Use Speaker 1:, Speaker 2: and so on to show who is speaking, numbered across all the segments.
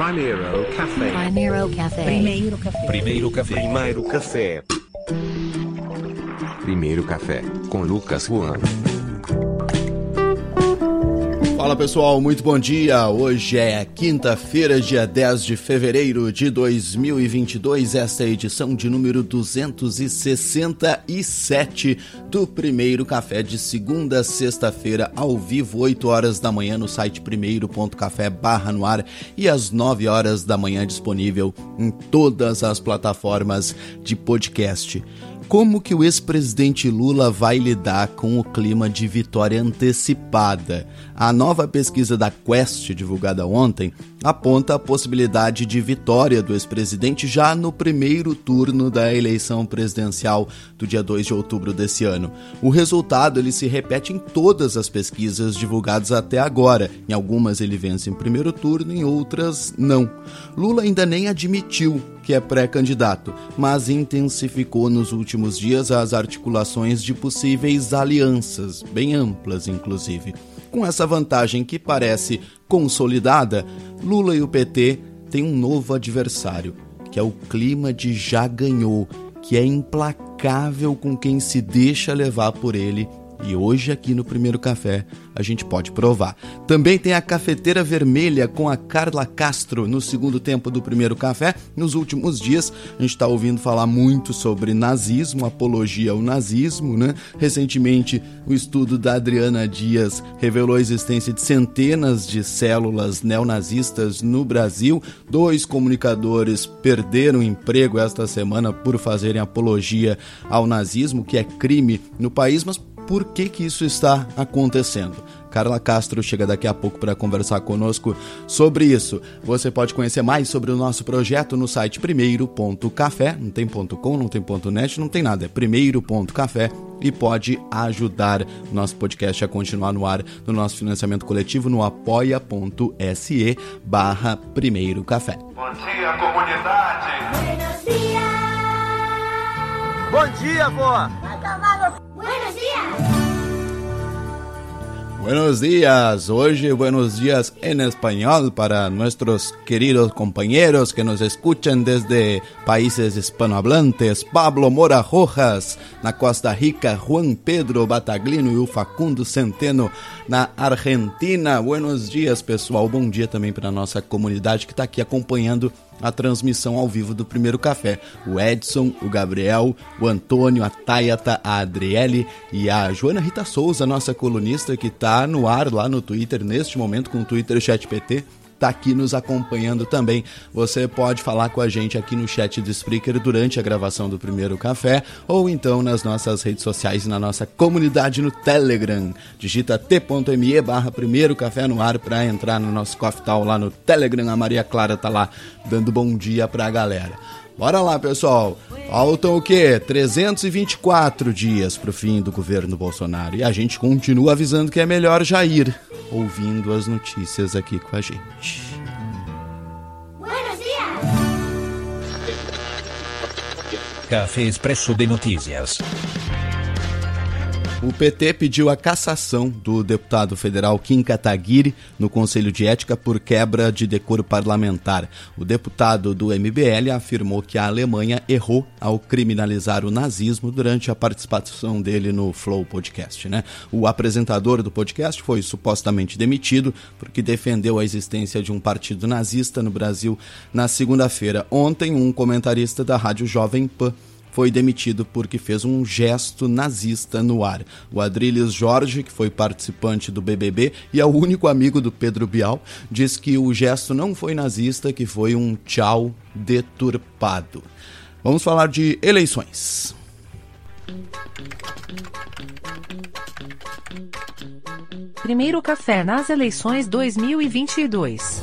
Speaker 1: Primeiro café.
Speaker 2: Primeiro café. Primeiro café.
Speaker 1: Primeiro café. Primeiro café.
Speaker 3: Primeiro café com Lucas Juan.
Speaker 4: Fala pessoal, muito bom dia. Hoje é quinta-feira, dia 10 de fevereiro de 2022. Esta é a edição de número 267 do primeiro café de segunda a sexta-feira, ao vivo, 8 horas da manhã no site primeiro.café barra no ar e às 9 horas da manhã disponível em todas as plataformas de podcast como que o ex-presidente Lula vai lidar com o clima de vitória antecipada. A nova pesquisa da Quest, divulgada ontem, aponta a possibilidade de vitória do ex-presidente já no primeiro turno da eleição presidencial do dia 2 de outubro desse ano. O resultado ele se repete em todas as pesquisas divulgadas até agora. Em algumas ele vence em primeiro turno, em outras não. Lula ainda nem admitiu que é pré-candidato, mas intensificou nos últimos dias as articulações de possíveis alianças, bem amplas inclusive. Com essa vantagem que parece consolidada, Lula e o PT têm um novo adversário, que é o clima de já ganhou, que é implacável com quem se deixa levar por ele e hoje aqui no Primeiro Café a gente pode provar. Também tem a cafeteira vermelha com a Carla Castro no segundo tempo do Primeiro Café. Nos últimos dias a gente está ouvindo falar muito sobre nazismo, apologia ao nazismo, né? Recentemente o estudo da Adriana Dias revelou a existência de centenas de células neonazistas no Brasil. Dois comunicadores perderam emprego esta semana por fazerem apologia ao nazismo, que é crime no país, mas por que, que isso está acontecendo. Carla Castro chega daqui a pouco para conversar conosco sobre isso. Você pode conhecer mais sobre o nosso projeto no site primeiro.café, não tem ponto .com, não tem ponto .net, não tem nada, é primeiro.café e pode ajudar nosso podcast a continuar no ar no nosso financiamento coletivo no apoia.se barra primeiro café.
Speaker 5: Bom dia, comunidade!
Speaker 6: Bom dia, vó!
Speaker 7: Buenos días.
Speaker 4: Buenos días. Hoy buenos días en español para nuestros queridos compañeros que nos escuchan desde países hispanohablantes. Pablo Mora Rojas, na Costa Rica. Juan Pedro Bataglino e o Facundo Centeno, na Argentina. Buenos dias, pessoal. Bom dia também para nossa comunidade que está aqui acompanhando a transmissão ao vivo do Primeiro Café. O Edson, o Gabriel, o Antônio, a Tayata, a Adriele e a Joana Rita Souza, nossa colunista que está no ar lá no Twitter neste momento com o Twitter Chat PT está aqui nos acompanhando também. Você pode falar com a gente aqui no chat do Spreaker durante a gravação do primeiro café ou então nas nossas redes sociais e na nossa comunidade no Telegram. Digita t.me barra primeiro café no ar para entrar no nosso coffee tal lá no Telegram. A Maria Clara tá lá dando bom dia para a galera. Bora lá, pessoal. Faltam o quê? 324 dias para o fim do governo Bolsonaro. E a gente continua avisando que é melhor já ir ouvindo as notícias aqui com a gente.
Speaker 7: Buenos días.
Speaker 8: Café Expresso de Notícias.
Speaker 4: O PT pediu a cassação do deputado federal Kim Kataguiri no Conselho de Ética por quebra de decoro parlamentar. O deputado do MBL afirmou que a Alemanha errou ao criminalizar o nazismo durante a participação dele no Flow Podcast. Né? O apresentador do podcast foi supostamente demitido porque defendeu a existência de um partido nazista no Brasil na segunda-feira. Ontem, um comentarista da Rádio Jovem Pan foi demitido porque fez um gesto nazista no ar. O Adriles Jorge, que foi participante do BBB e é o único amigo do Pedro Bial, diz que o gesto não foi nazista, que foi um tchau deturpado. Vamos falar de eleições.
Speaker 2: Primeiro café nas eleições 2022.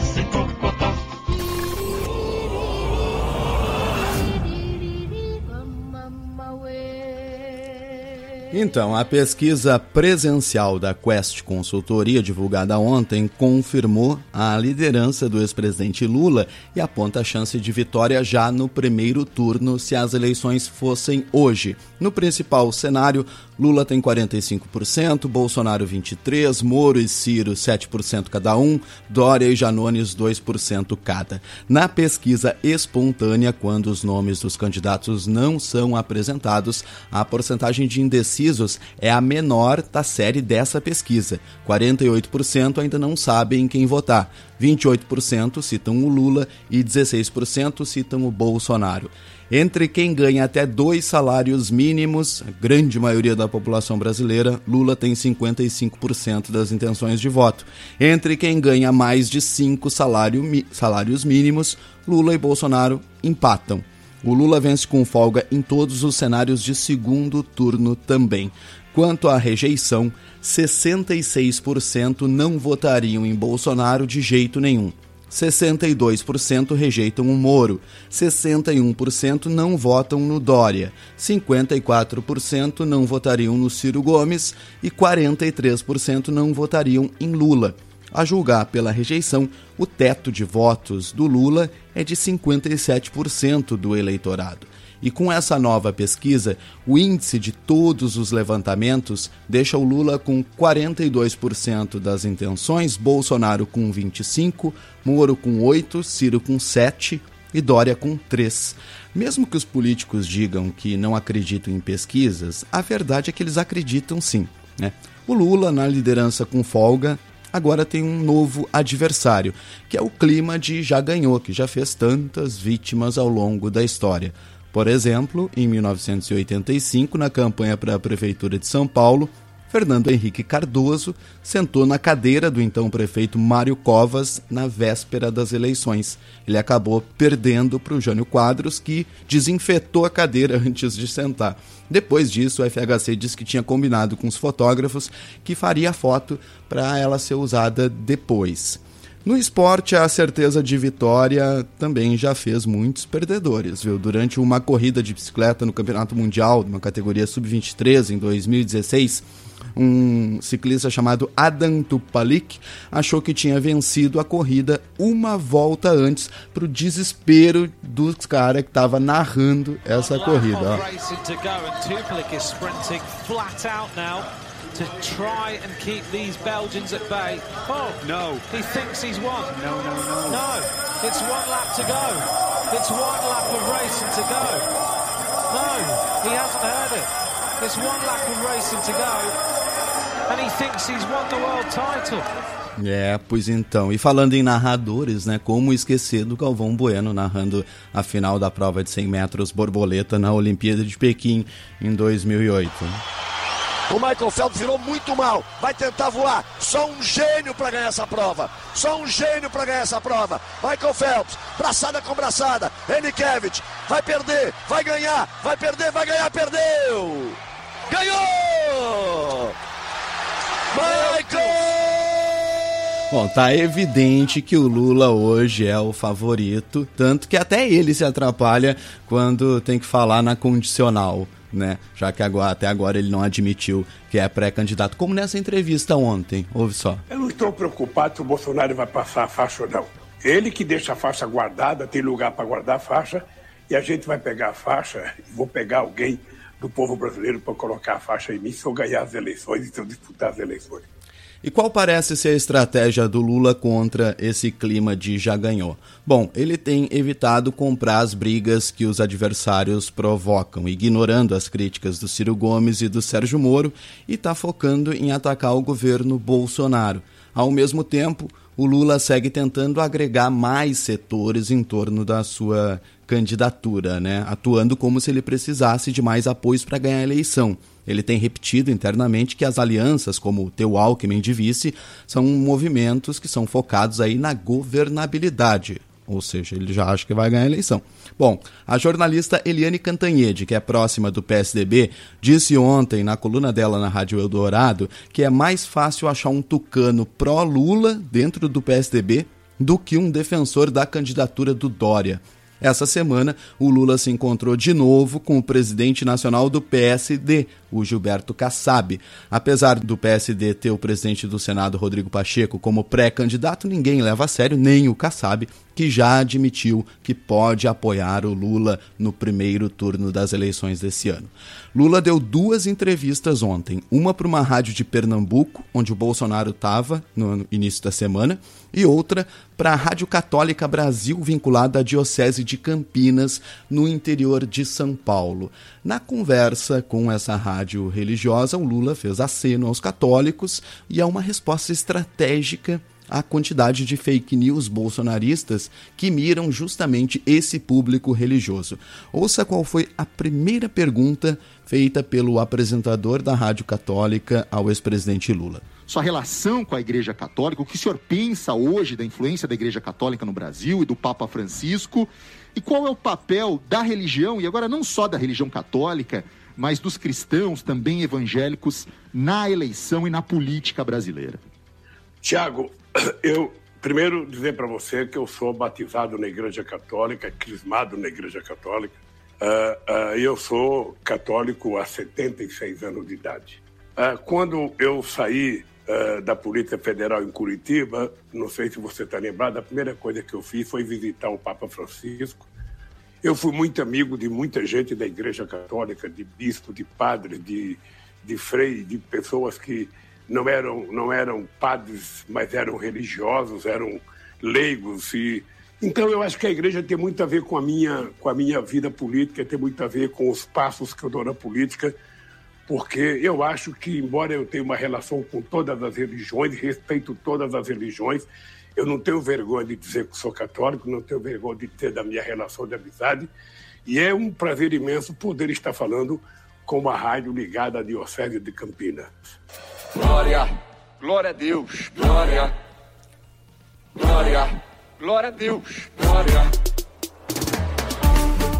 Speaker 9: Sem cocotó.
Speaker 4: Então, a pesquisa presencial da Quest Consultoria, divulgada ontem, confirmou a liderança do ex-presidente Lula e aponta a chance de vitória já no primeiro turno se as eleições fossem hoje. No principal cenário, Lula tem 45%, Bolsonaro 23%, Moro e Ciro 7% cada um, Dória e Janones 2% cada. Na pesquisa espontânea, quando os nomes dos candidatos não são apresentados, a porcentagem de indecisos é a menor da série dessa pesquisa. 48% ainda não sabem em quem votar. 28% citam o Lula e 16% citam o Bolsonaro. Entre quem ganha até dois salários mínimos, a grande maioria da população brasileira, Lula tem 55% das intenções de voto. Entre quem ganha mais de cinco salário, salários mínimos, Lula e Bolsonaro empatam. O Lula vence com folga em todos os cenários de segundo turno também. Quanto à rejeição, 66% não votariam em Bolsonaro de jeito nenhum. 62% rejeitam o Moro, 61% não votam no Dória, 54% não votariam no Ciro Gomes e 43% não votariam em Lula. A julgar pela rejeição, o teto de votos do Lula é de 57% do eleitorado. E com essa nova pesquisa, o índice de todos os levantamentos deixa o Lula com 42% das intenções, Bolsonaro com 25%, Moro com 8%, Ciro com 7% e Dória com 3%. Mesmo que os políticos digam que não acreditam em pesquisas, a verdade é que eles acreditam sim. Né? O Lula, na liderança com folga, agora tem um novo adversário, que é o clima de já ganhou, que já fez tantas vítimas ao longo da história. Por exemplo, em 1985, na campanha para a Prefeitura de São Paulo, Fernando Henrique Cardoso sentou na cadeira do então prefeito Mário Covas na véspera das eleições. Ele acabou perdendo para o Jânio Quadros, que desinfetou a cadeira antes de sentar. Depois disso, o FHC disse que tinha combinado com os fotógrafos que faria a foto para ela ser usada depois. No esporte, a certeza de vitória também já fez muitos perdedores, viu? Durante uma corrida de bicicleta no Campeonato Mundial, numa categoria sub-23 em 2016, um ciclista chamado Adam Tupalik achou que tinha vencido a corrida uma volta antes, para o desespero dos caras que estavam narrando essa corrida. Ó.
Speaker 10: to try and keep these Belgians at bay. Oh, no. He thinks he's won.
Speaker 11: No, no, no.
Speaker 10: No, it's one lap to go. It's one lap of racing to go. No, he hasn't heard it. It's one lap of racing to go. And he thinks he's won the world title.
Speaker 4: É, pois então. E falando em narradores, né? Como esquecer do Galvão Bueno narrando a final da prova de 100 metros borboleta na Olimpíada de Pequim em 2008.
Speaker 12: O Michael Phelps virou muito mal. Vai tentar voar. Só um gênio para ganhar essa prova. Só um gênio para ganhar essa prova. Michael Phelps, braçada com braçada. Enikevich vai perder, vai ganhar, vai perder, vai ganhar, perdeu. Ganhou! Michael!
Speaker 4: Bom, tá evidente que o Lula hoje é o favorito, tanto que até ele se atrapalha quando tem que falar na condicional né? Já que agora, até agora ele não admitiu que é pré-candidato, como nessa entrevista ontem. Ouve só.
Speaker 13: Eu não estou preocupado se o Bolsonaro vai passar a faixa ou não. Ele que deixa a faixa guardada, tem lugar para guardar a faixa, e a gente vai pegar a faixa, vou pegar alguém do povo brasileiro para colocar a faixa em mim se eu ganhar as eleições e se eu disputar as eleições.
Speaker 4: E qual parece ser a estratégia do Lula contra esse clima de já ganhou? Bom, ele tem evitado comprar as brigas que os adversários provocam, ignorando as críticas do Ciro Gomes e do Sérgio Moro e está focando em atacar o governo Bolsonaro. Ao mesmo tempo, o Lula segue tentando agregar mais setores em torno da sua candidatura, né? atuando como se ele precisasse de mais apoios para ganhar a eleição. Ele tem repetido internamente que as alianças, como o teu Alckmin de vice, são movimentos que são focados aí na governabilidade. Ou seja, ele já acha que vai ganhar a eleição. Bom, a jornalista Eliane Cantanhede, que é próxima do PSDB, disse ontem na coluna dela na Rádio Eldorado que é mais fácil achar um tucano pró-Lula dentro do PSDB do que um defensor da candidatura do Dória. Essa semana, o Lula se encontrou de novo com o presidente nacional do PSD, o Gilberto Kassab. Apesar do PSD ter o presidente do Senado, Rodrigo Pacheco, como pré-candidato, ninguém leva a sério, nem o Kassab, que já admitiu que pode apoiar o Lula no primeiro turno das eleições desse ano. Lula deu duas entrevistas ontem, uma para uma rádio de Pernambuco, onde o Bolsonaro estava no início da semana, e outra para a Rádio Católica Brasil, vinculada à Diocese de Campinas, no interior de São Paulo. Na conversa com essa rádio religiosa, o Lula fez aceno aos católicos e é uma resposta estratégica à quantidade de fake news bolsonaristas que miram justamente esse público religioso. Ouça qual foi a primeira pergunta feita pelo apresentador da Rádio Católica ao ex-presidente Lula
Speaker 11: sua relação com a Igreja Católica, o que o senhor pensa hoje da influência da Igreja Católica no Brasil e do Papa Francisco, e qual é o papel da religião, e agora não só da religião católica, mas dos cristãos também evangélicos na eleição e na política brasileira.
Speaker 13: Tiago, eu primeiro dizer para você que eu sou batizado na Igreja Católica, crismado na Igreja Católica, uh, uh, eu sou católico há 76 anos de idade. Uh, quando eu saí da Polícia Federal em Curitiba, não sei se você está lembrado, a primeira coisa que eu fiz foi visitar o Papa Francisco. Eu fui muito amigo de muita gente da Igreja Católica, de bispo, de padres, de, de freio, de pessoas que não eram, não eram padres, mas eram religiosos, eram leigos. E... Então, eu acho que a igreja tem muito a ver com a, minha, com a minha vida política, tem muito a ver com os passos que eu dou na política porque eu acho que, embora eu tenha uma relação com todas as religiões, respeito todas as religiões, eu não tenho vergonha de dizer que sou católico, não tenho vergonha de ter da minha relação de amizade, e é um prazer imenso poder estar falando com uma rádio ligada à Diocese de Campinas.
Speaker 14: Glória, glória a Deus, glória, glória, glória a Deus, glória.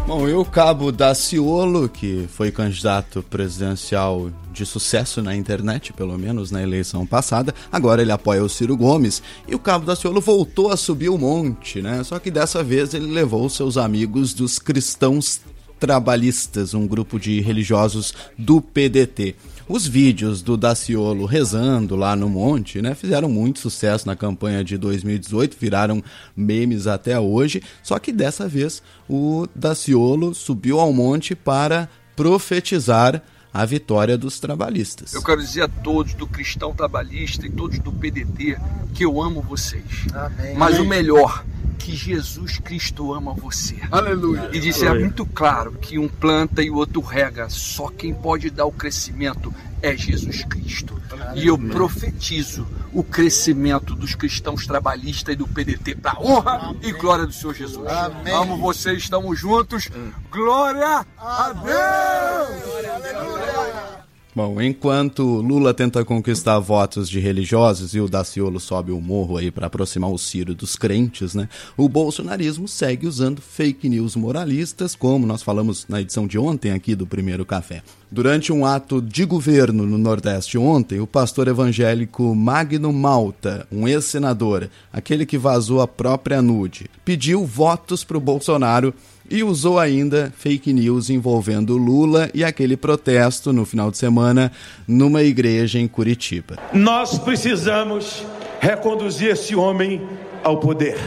Speaker 4: Bom, e o cabo Daciolo, que foi candidato presidencial de sucesso na internet, pelo menos na eleição passada, agora ele apoia o Ciro Gomes. E o cabo Daciolo voltou a subir o monte, né? Só que dessa vez ele levou seus amigos dos cristãos trabalhistas, um grupo de religiosos do PDT. Os vídeos do Daciolo rezando lá no monte, né, fizeram muito sucesso na campanha de 2018, viraram memes até hoje, só que dessa vez o Daciolo subiu ao monte para profetizar a vitória dos trabalhistas.
Speaker 15: Eu quero dizer a todos do cristão trabalhista e todos do PDT que eu amo vocês. Amém. Mas o melhor que Jesus Cristo ama você.
Speaker 14: Aleluia.
Speaker 15: E disse é muito claro que um planta e o outro rega, só quem pode dar o crescimento é Jesus Cristo. Aleluia. E eu profetizo o crescimento dos cristãos trabalhistas e do PDT para honra Amém. e glória do Senhor Jesus. Amém. Amo vocês, estamos juntos. Glória a Deus! Glória, aleluia.
Speaker 4: Bom, enquanto Lula tenta conquistar votos de religiosos e o Daciolo sobe o morro aí para aproximar o Ciro dos crentes, né? O bolsonarismo segue usando fake news moralistas, como nós falamos na edição de ontem aqui do Primeiro Café. Durante um ato de governo no Nordeste ontem, o pastor evangélico Magno Malta, um ex-senador, aquele que vazou a própria nude, pediu votos para o Bolsonaro e usou ainda fake news envolvendo Lula e aquele protesto no final de semana numa igreja em Curitiba.
Speaker 16: Nós precisamos reconduzir esse homem ao poder.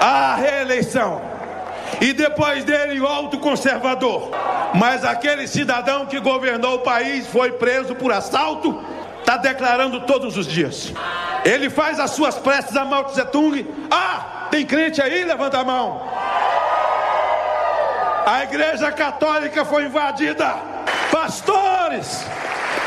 Speaker 16: A reeleição. E depois dele, o alto conservador. Mas aquele cidadão que governou o país foi preso por assalto, está declarando todos os dias. Ele faz as suas preces a Mao Tse Tung. Ah, tem crente aí? Levanta a mão. A igreja católica foi invadida. Pastores,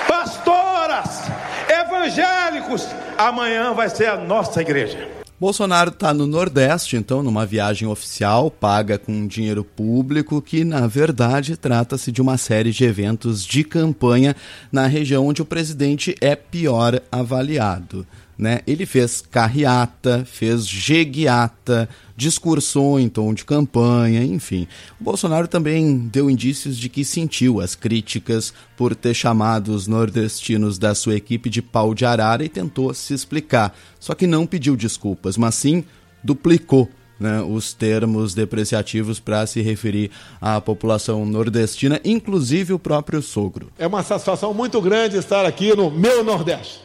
Speaker 16: pastoras, evangélicos, amanhã vai ser a nossa igreja.
Speaker 4: Bolsonaro está no Nordeste, então, numa viagem oficial, paga com dinheiro público, que na verdade trata-se de uma série de eventos de campanha na região onde o presidente é pior avaliado. Né? Ele fez carreata, fez jegueata, discursou em tom de campanha, enfim. O Bolsonaro também deu indícios de que sentiu as críticas por ter chamado os nordestinos da sua equipe de pau de arara e tentou se explicar. Só que não pediu desculpas, mas sim duplicou né, os termos depreciativos para se referir à população nordestina, inclusive o próprio sogro.
Speaker 17: É uma satisfação muito grande estar aqui no meu Nordeste.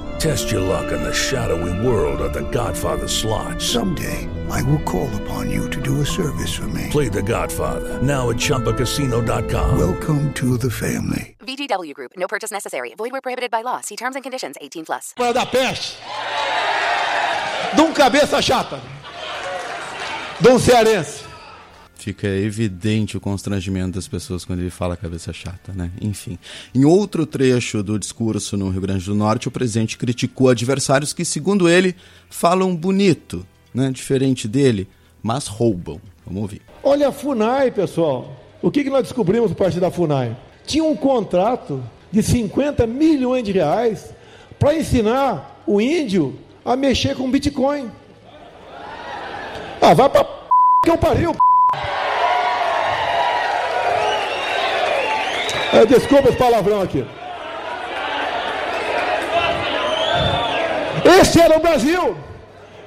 Speaker 18: Test your luck in the shadowy world of The Godfather slot.
Speaker 19: Someday, I will call upon you to do a service for me.
Speaker 18: Play The Godfather now at ChumbaCasino.com.
Speaker 19: Welcome to the family.
Speaker 20: VGW Group. No purchase necessary. Void where prohibited by law. See terms and conditions. 18 plus.
Speaker 17: Para da peste. De um cabeça chata. De um cearense.
Speaker 4: Fica evidente o constrangimento das pessoas quando ele fala cabeça chata, né? Enfim. Em outro trecho do discurso no Rio Grande do Norte, o presidente criticou adversários que, segundo ele, falam bonito, né? Diferente dele, mas roubam. Vamos ouvir.
Speaker 17: Olha a FUNAI, pessoal. O que, nós descobrimos a partir da FUNAI? Tinha um contrato de 50 milhões de reais para ensinar o índio a mexer com Bitcoin. Ah, vai pra p... que eu pariu, p... É, desculpa esse palavrão aqui. Este era o Brasil.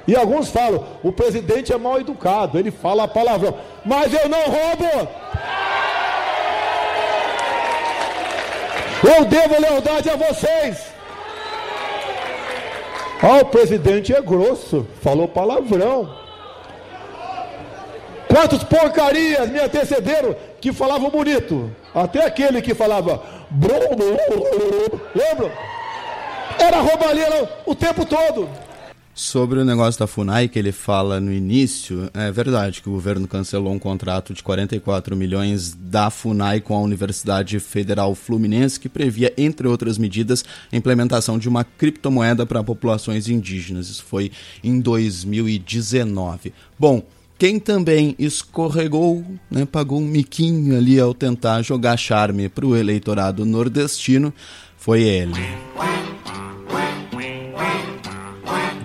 Speaker 17: E alguns falam, o presidente é mal educado, ele fala palavrão. Mas eu não roubo. Eu devo lealdade a vocês. Ah, o presidente é grosso, falou palavrão. Quantos porcarias me antecederam que falavam bonito? Até aquele que falava. Lembra? Era roubalheira o tempo todo.
Speaker 4: Sobre o negócio da FUNAI que ele fala no início, é verdade que o governo cancelou um contrato de 44 milhões da FUNAI com a Universidade Federal Fluminense, que previa, entre outras medidas, a implementação de uma criptomoeda para populações indígenas. Isso foi em 2019. Bom, quem também escorregou, né, pagou um miquinho ali ao tentar jogar charme para o eleitorado nordestino, foi ele.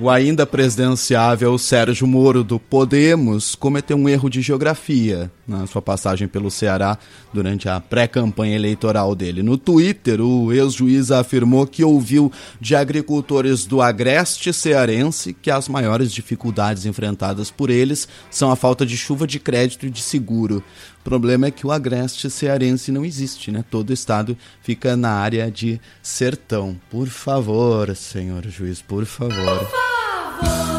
Speaker 4: O ainda presidenciável Sérgio Moro do Podemos cometeu um erro de geografia na sua passagem pelo Ceará durante a pré-campanha eleitoral dele. No Twitter, o ex-juiz afirmou que ouviu de agricultores do agreste cearense que as maiores dificuldades enfrentadas por eles são a falta de chuva de crédito e de seguro. O problema é que o agreste cearense não existe, né? Todo estado fica na área de sertão. Por favor, senhor juiz, por favor. Favor.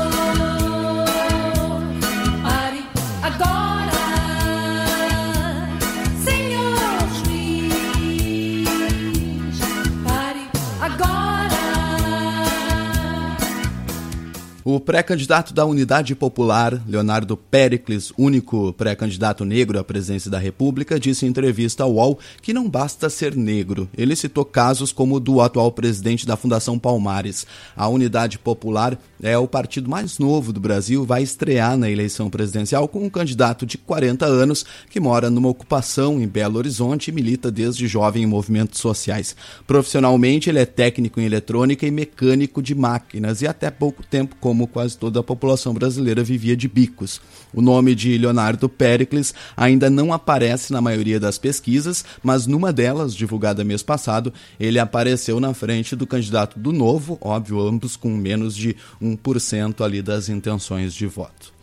Speaker 4: pré-candidato da Unidade Popular, Leonardo Pericles, único pré-candidato negro à presidência da República, disse em entrevista ao UOL que não basta ser negro. Ele citou casos como o do atual presidente da Fundação Palmares. A Unidade Popular é o partido mais novo do Brasil, vai estrear na eleição presidencial com um candidato de 40 anos que mora numa ocupação em Belo Horizonte e milita desde jovem em movimentos sociais. Profissionalmente, ele é técnico em eletrônica e mecânico de máquinas e até pouco tempo, como quase toda a população brasileira, vivia de bicos. O nome de Leonardo Pericles ainda não aparece na maioria das pesquisas, mas numa delas, divulgada mês passado, ele apareceu na frente do candidato do Novo, óbvio, ambos com menos de 1% ali das intenções de voto.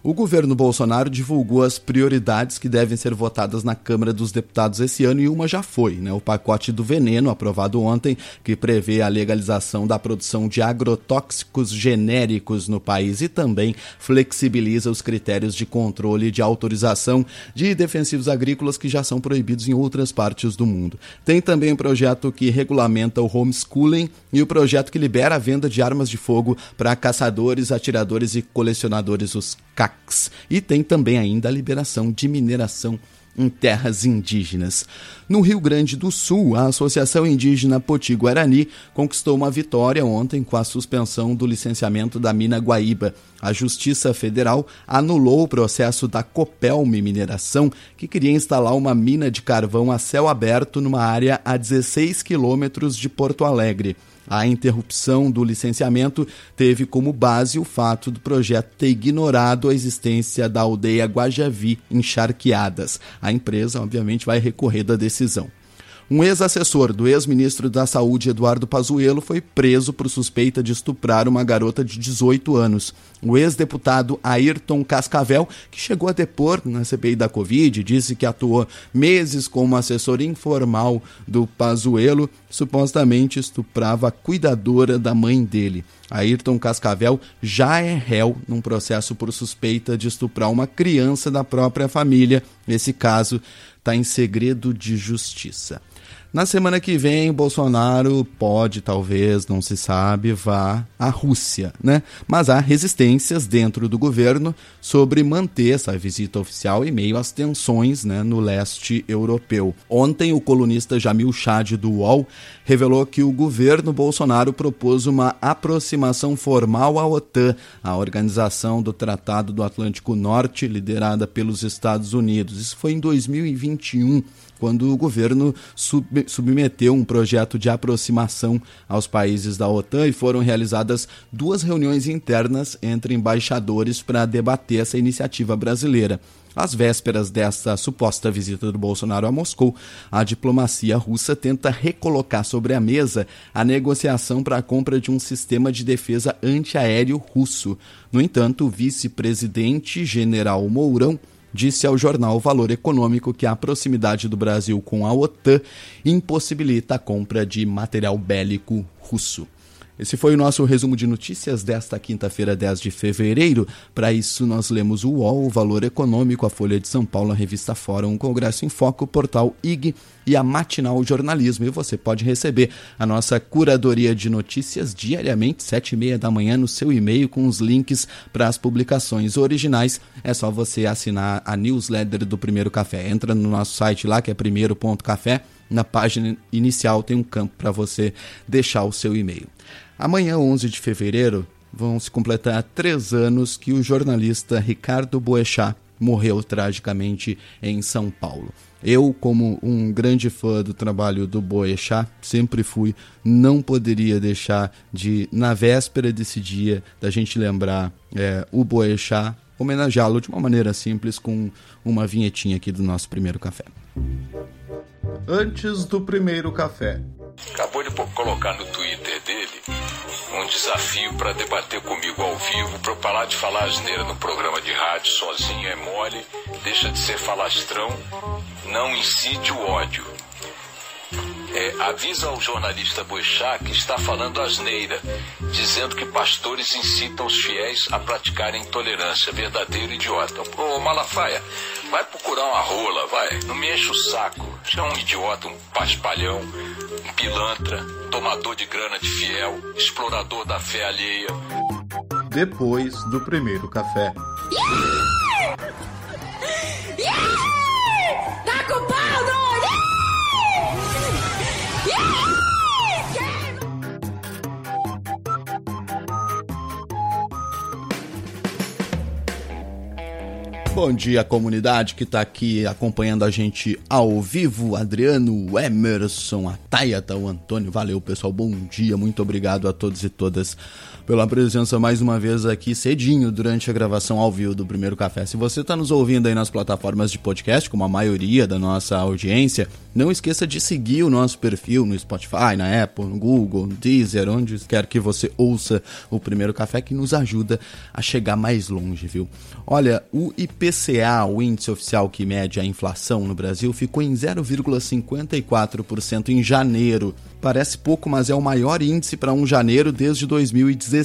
Speaker 4: O governo Bolsonaro divulgou as prioridades que devem ser votadas na Câmara dos Deputados esse ano e uma já foi, né? O pacote do veneno, aprovado ontem, que prevê a legalização da produção de agrotóxicos genéricos no país e também flexibiliza os critérios de controle de autorização de defensivos agrícolas que já são proibidos em outras partes do mundo. Tem também um projeto que regulamenta o homeschooling e o projeto que libera a venda de armas de fogo para caçadores, atiradores e colecionadores, os CACs. E tem também ainda a liberação de mineração em terras indígenas. No Rio Grande do Sul, a Associação Indígena Poti-Guarani conquistou uma vitória ontem com a suspensão do licenciamento da mina Guaíba. A Justiça Federal anulou o processo da Copelme Mineração, que queria instalar uma mina de carvão a céu aberto numa área a 16 quilômetros de Porto Alegre. A interrupção do licenciamento teve como base o fato do projeto ter ignorado a existência da aldeia Guajavi encharqueadas. A empresa, obviamente, vai recorrer da decisão. Um ex-assessor do ex-ministro da Saúde, Eduardo Pazuello, foi preso por suspeita de estuprar uma garota de 18 anos. O ex-deputado Ayrton Cascavel, que chegou a depor na CPI da Covid, disse que atuou meses como assessor informal do Pazuello, supostamente estuprava a cuidadora da mãe dele. Ayrton Cascavel já é réu num processo por suspeita de estuprar uma criança da própria família. Esse caso está em segredo de justiça. Na semana que vem, Bolsonaro pode, talvez, não se sabe, vá à Rússia, né? Mas há resistências dentro do governo sobre manter essa visita oficial em meio às tensões né, no leste europeu. Ontem, o colunista Jamil Chad do UOL revelou que o governo Bolsonaro propôs uma aproximação formal à OTAN, a organização do Tratado do Atlântico Norte, liderada pelos Estados Unidos. Isso foi em 2021 quando o governo sub submeteu um projeto de aproximação aos países da OTAN e foram realizadas duas reuniões internas entre embaixadores para debater essa iniciativa brasileira. Às vésperas desta suposta visita do Bolsonaro a Moscou, a diplomacia russa tenta recolocar sobre a mesa a negociação para a compra de um sistema de defesa antiaéreo russo. No entanto, o vice-presidente general Mourão disse ao jornal Valor Econômico que a proximidade do Brasil com a OTAN impossibilita a compra de material bélico russo. Esse foi o nosso resumo de notícias desta quinta-feira, 10 de fevereiro. Para isso, nós lemos o UOL, o Valor Econômico, a Folha de São Paulo, a Revista Fórum, o Congresso em Foco, o portal IG e a Matinal Jornalismo. E você pode receber a nossa curadoria de notícias diariamente, sete e meia da manhã, no seu e-mail, com os links para as publicações originais. É só você assinar a newsletter do Primeiro Café. Entra no nosso site lá, que é primeiro.café. Na página inicial tem um campo para você deixar o seu e-mail. Amanhã, 11 de fevereiro, vão se completar três anos que o jornalista Ricardo Boechat morreu tragicamente em São Paulo. Eu, como um grande fã do trabalho do Boechat, sempre fui, não poderia deixar de, na véspera desse dia, da gente lembrar é, o Boechat, homenageá-lo de uma maneira simples com uma vinhetinha aqui do nosso primeiro café.
Speaker 21: Antes do primeiro café.
Speaker 22: Acabou de colocar no Twitter dele um desafio para debater comigo ao vivo, para parar de falar asneira no programa de rádio sozinho, é mole, deixa de ser falastrão, não incite o ódio. É, avisa ao jornalista Boechat que está falando asneira, dizendo que pastores incitam os fiéis a praticarem intolerância. Verdadeiro idiota. Ô Malafaia, vai procurar uma rola, vai. Não me enche o saco. Você é um idiota, um paspalhão, pilantra, tomador de grana de fiel, explorador da fé alheia.
Speaker 4: depois do primeiro café.
Speaker 7: Tá
Speaker 4: Bom dia, comunidade que está aqui acompanhando a gente ao vivo. Adriano, Emerson, a Tayata, o Antônio. Valeu, pessoal. Bom dia. Muito obrigado a todos e todas pela presença mais uma vez aqui cedinho durante a gravação ao vivo do Primeiro Café. Se você está nos ouvindo aí nas plataformas de podcast, como a maioria da nossa audiência, não esqueça de seguir o nosso perfil no Spotify, na Apple, no Google, no Deezer, onde quer que você ouça o Primeiro Café, que nos ajuda a chegar mais longe, viu? Olha, o IPCA, o índice oficial que mede a inflação no Brasil, ficou em 0,54% em janeiro. Parece pouco, mas é o maior índice para um janeiro desde 2016.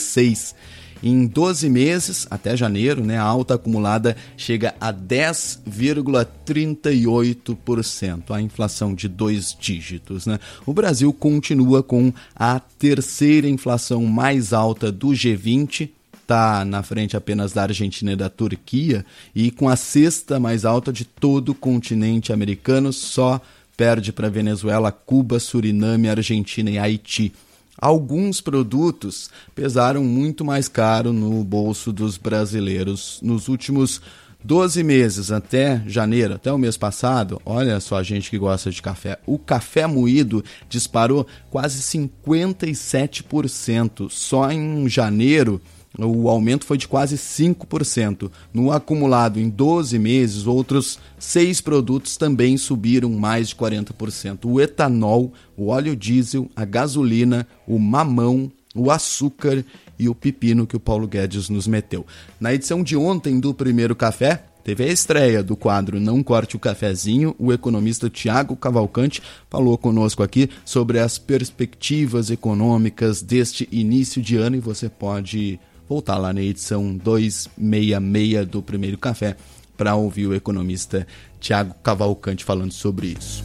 Speaker 4: Em 12 meses, até janeiro, né, a alta acumulada chega a 10,38%, a inflação de dois dígitos. Né? O Brasil continua com a terceira inflação mais alta do G20, está na frente apenas da Argentina e da Turquia, e com a sexta mais alta de todo o continente americano, só perde para Venezuela, Cuba, Suriname, Argentina e Haiti. Alguns produtos pesaram muito mais caro no bolso dos brasileiros nos últimos 12 meses até janeiro, até o mês passado, olha só a gente que gosta de café, o café moído disparou quase 57%. Só em janeiro o aumento foi de quase 5%. No acumulado em 12 meses, outros seis produtos também subiram mais de 40%. O etanol, o óleo diesel, a gasolina, o mamão, o açúcar e o pepino que o Paulo Guedes nos meteu. Na edição de ontem do Primeiro Café, Teve a estreia do quadro Não Corte o Cafezinho. O economista Tiago Cavalcante falou conosco aqui sobre as perspectivas econômicas deste início de ano e você pode voltar lá na edição 266 do Primeiro Café para ouvir o economista Tiago Cavalcante falando sobre isso.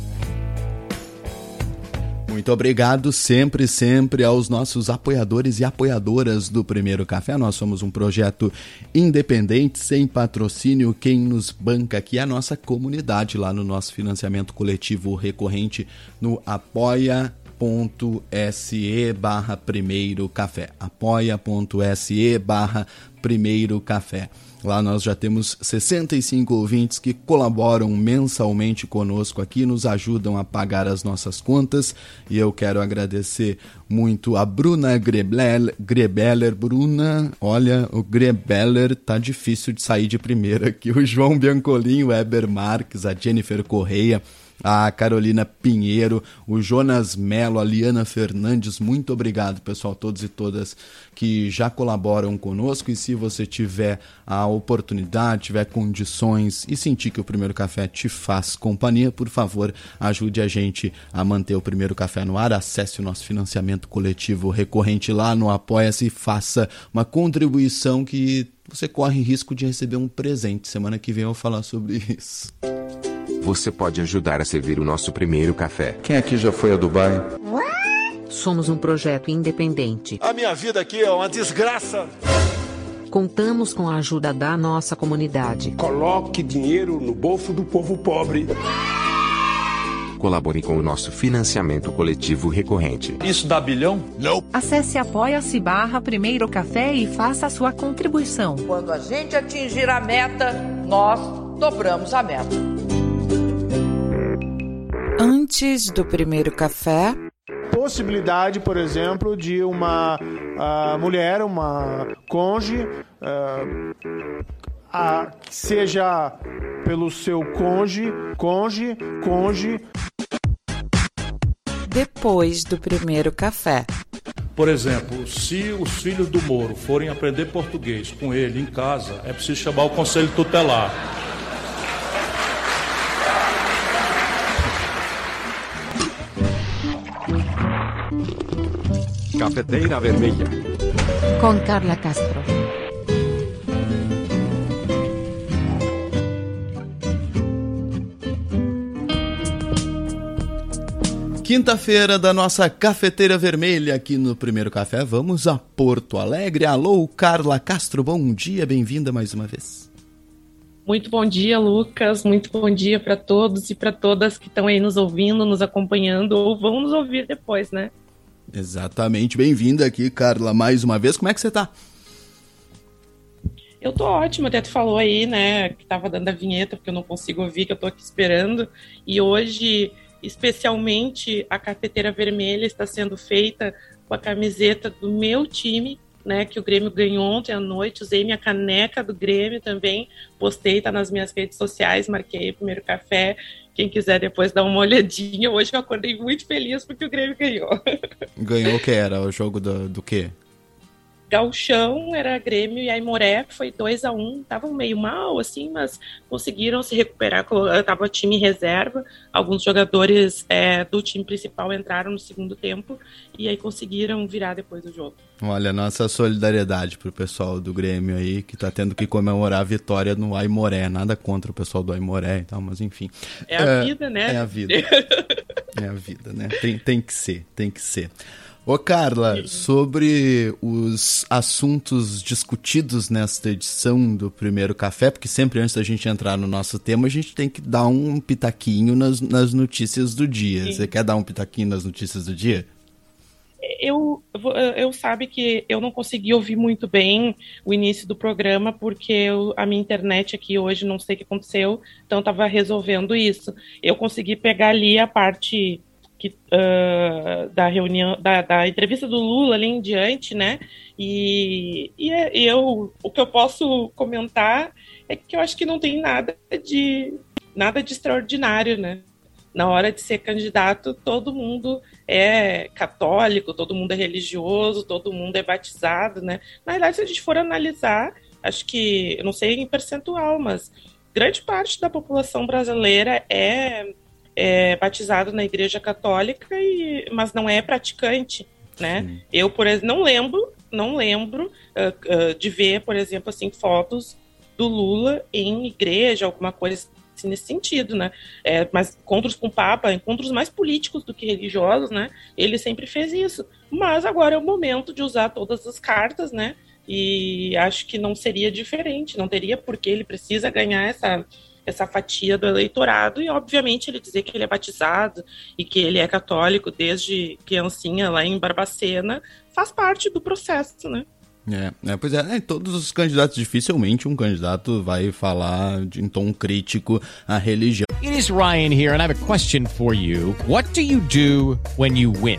Speaker 4: Muito obrigado sempre, sempre aos nossos apoiadores e apoiadoras do Primeiro Café. Nós somos um projeto independente, sem patrocínio. Quem nos banca aqui é a nossa comunidade lá no nosso financiamento coletivo recorrente no Apoia apoia.se barra primeiro café. apoia.se barra primeiro café. Lá nós já temos 65 ouvintes que colaboram mensalmente conosco aqui, nos ajudam a pagar as nossas contas. E eu quero agradecer muito a Bruna Grebeller. Grebeller. Bruna, olha, o Grebeller tá difícil de sair de primeira aqui. O João Biancolin, o Eber Marques, a Jennifer Correia a Carolina Pinheiro, o Jonas Melo, a Liana Fernandes. Muito obrigado, pessoal, todos e todas que já colaboram conosco. E se você tiver a oportunidade, tiver condições e sentir que o Primeiro Café te faz companhia, por favor, ajude a gente a manter o Primeiro Café no ar. Acesse o nosso financiamento coletivo recorrente lá no Apoia-se e faça uma contribuição que você corre risco de receber um presente. Semana que vem eu vou falar sobre isso.
Speaker 21: Você pode ajudar a servir o nosso primeiro café.
Speaker 23: Quem aqui já foi a Dubai?
Speaker 2: Somos um projeto independente.
Speaker 12: A minha vida aqui é uma desgraça.
Speaker 2: Contamos com a ajuda da nossa comunidade.
Speaker 13: Coloque dinheiro no bolso do povo pobre.
Speaker 21: Colabore com o nosso financiamento coletivo recorrente.
Speaker 23: Isso dá bilhão?
Speaker 21: Não.
Speaker 2: Acesse apoia-se barra primeiro café e faça a sua contribuição.
Speaker 24: Quando a gente atingir a meta, nós dobramos a meta.
Speaker 25: Antes do primeiro café,
Speaker 17: possibilidade, por exemplo, de uma uh, mulher, uma conge, uh, a, seja pelo seu conge, conge, conge.
Speaker 25: depois do primeiro café.
Speaker 23: Por exemplo, se os filhos do Moro forem aprender português com ele em casa, é preciso chamar o conselho tutelar.
Speaker 21: Cafeteira Vermelha.
Speaker 2: Com Carla Castro.
Speaker 4: Quinta-feira da nossa cafeteira vermelha aqui no Primeiro Café. Vamos a Porto Alegre. Alô, Carla Castro, bom dia, bem-vinda mais uma vez.
Speaker 26: Muito bom dia, Lucas. Muito bom dia para todos e para todas que estão aí nos ouvindo, nos acompanhando ou vão nos ouvir depois, né?
Speaker 4: Exatamente, bem-vinda aqui, Carla, mais uma vez. Como é que você tá?
Speaker 26: Eu tô ótima, até tu falou aí, né, que tava dando a vinheta, porque eu não consigo ouvir, que eu tô aqui esperando. E hoje especialmente a cafeteira vermelha está sendo feita com a camiseta do meu time, né, que o Grêmio ganhou ontem à noite, usei minha caneca do Grêmio também, postei, tá nas minhas redes sociais, marquei primeiro café, quem quiser depois dar uma olhadinha, hoje eu acordei muito feliz porque o Grêmio ganhou.
Speaker 4: Ganhou o que era? O jogo do, do quê?
Speaker 26: Galchão era Grêmio e Aimoré foi 2 a 1 um, estavam meio mal assim, mas conseguiram se recuperar, tava time reserva, alguns jogadores é, do time principal entraram no segundo tempo e aí conseguiram virar depois do jogo.
Speaker 4: Olha, nossa solidariedade pro pessoal do Grêmio aí, que tá tendo que comemorar a vitória no Aimoré, nada contra o pessoal do Aimoré e tal, mas enfim.
Speaker 26: É a é, vida, né?
Speaker 4: É a vida. é a vida, né? Tem, tem que ser, tem que ser. Ô Carla, sobre os assuntos discutidos nesta edição do Primeiro Café, porque sempre antes da gente entrar no nosso tema, a gente tem que dar um pitaquinho nas, nas notícias do dia. Sim. Você quer dar um pitaquinho nas notícias do dia?
Speaker 26: Eu, eu sabe que eu não consegui ouvir muito bem o início do programa porque eu, a minha internet aqui hoje não sei o que aconteceu, então estava resolvendo isso. Eu consegui pegar ali a parte que, uh, da reunião, da, da, entrevista do Lula ali em diante, né? E, é, e, eu, o que eu posso comentar é que eu acho que não tem nada de nada de extraordinário, né? Na hora de ser candidato, todo mundo é católico, todo mundo é religioso, todo mundo é batizado, né? Na verdade, se a gente for analisar, acho que, eu não sei em percentual, mas grande parte da população brasileira é é batizado na Igreja Católica, e, mas não é praticante, né? Sim. Eu, por exemplo, não lembro, não lembro uh, uh, de ver, por exemplo, assim, fotos do Lula em igreja, alguma coisa assim, nesse sentido, né? É, mas encontros com o Papa, encontros mais políticos do que religiosos, né? Ele sempre fez isso. Mas agora é o momento de usar todas as cartas, né? E acho que não seria diferente, não teria porque ele precisa ganhar essa essa fatia do eleitorado e, obviamente, ele dizer que ele é batizado e que ele é católico desde criancinha lá em Barbacena faz parte do processo, né?
Speaker 4: É, é, pois é, é, todos os candidatos, dificilmente um candidato vai falar de, em tom crítico à religião.
Speaker 27: It is Ryan here and I have a question for you. What do you do when you win?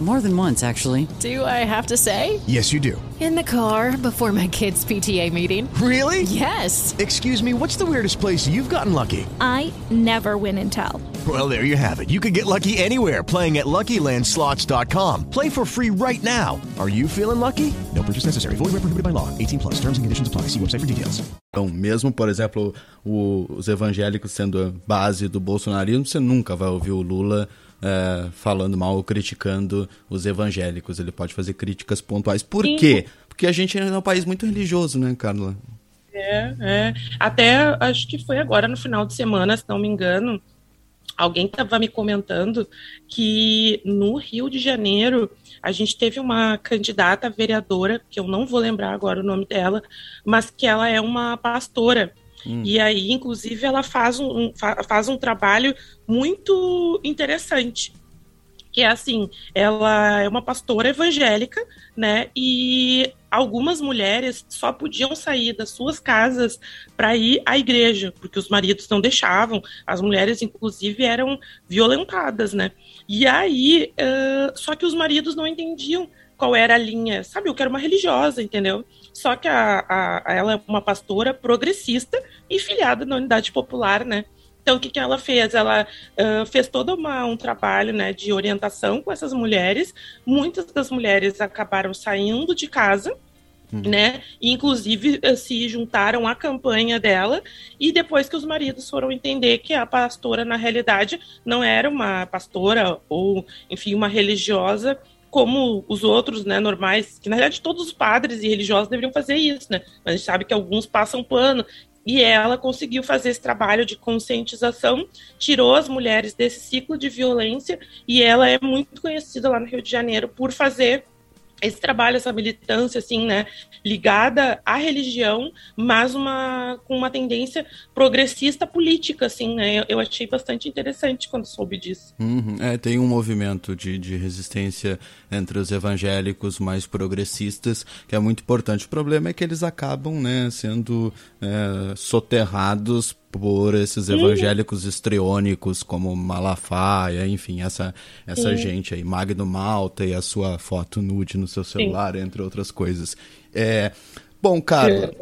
Speaker 28: More than once, actually.
Speaker 29: Do I have to say?
Speaker 30: Yes, you do.
Speaker 29: In the car before my kids' PTA meeting.
Speaker 30: Really?
Speaker 29: Yes.
Speaker 30: Excuse me, what's the weirdest place you've gotten lucky?
Speaker 31: I never win and tell.
Speaker 30: Well, there you have it. You can get lucky anywhere playing at LuckyLandSlots.com. Play for free right now. Are you feeling lucky? No purchase necessary. Void where prohibited by law. 18 plus. Terms and conditions apply. See website for details.
Speaker 4: Então, mesmo, por exemplo, o, os evangélicos sendo a base do bolsonarismo, você nunca vai ouvir o Lula é, falando mal ou criticando os evangélicos. Ele pode fazer críticas pontuais. Por Sim. quê? Porque a gente é um país muito religioso, né, Carla?
Speaker 26: É, é. Até acho que foi agora no final de semana, se não me engano, alguém estava me comentando que no Rio de Janeiro a gente teve uma candidata vereadora, que eu não vou lembrar agora o nome dela, mas que ela é uma pastora. Hum. E aí, inclusive, ela faz um, faz um trabalho muito interessante. Que é assim, ela é uma pastora evangélica, né? E algumas mulheres só podiam sair das suas casas para ir à igreja, porque os maridos não deixavam. As mulheres, inclusive, eram violentadas, né? E aí, uh, só que os maridos não entendiam qual era a linha. Sabe, eu quero uma religiosa, entendeu? Só que a, a, ela é uma pastora progressista e filiada na unidade popular, né? Então, o que, que ela fez? Ela uh, fez todo uma, um trabalho né, de orientação com essas mulheres. Muitas das mulheres acabaram saindo de casa, Hum. né? E, inclusive se juntaram à campanha dela. E depois que os maridos foram entender que a pastora, na realidade, não era uma pastora ou, enfim, uma religiosa como os outros, né, normais, que na realidade todos os padres e religiosos deveriam fazer isso, né? Mas a gente sabe que alguns passam pano, e ela conseguiu fazer esse trabalho de conscientização, tirou as mulheres desse ciclo de violência e ela é muito conhecida lá no Rio de Janeiro por fazer esse trabalho, essa militância, assim, né, ligada à religião, mas uma, com uma tendência progressista política, assim, né, eu achei bastante interessante quando soube disso.
Speaker 4: Uhum. É, tem um movimento de, de resistência entre os evangélicos mais progressistas que é muito importante. O problema é que eles acabam, né, sendo é, soterrados por esses evangélicos estreônicos como Malafaia, enfim, essa, essa gente aí, Magno Malta e a sua foto nude no seu celular, Sim. entre outras coisas. É, bom, Carla,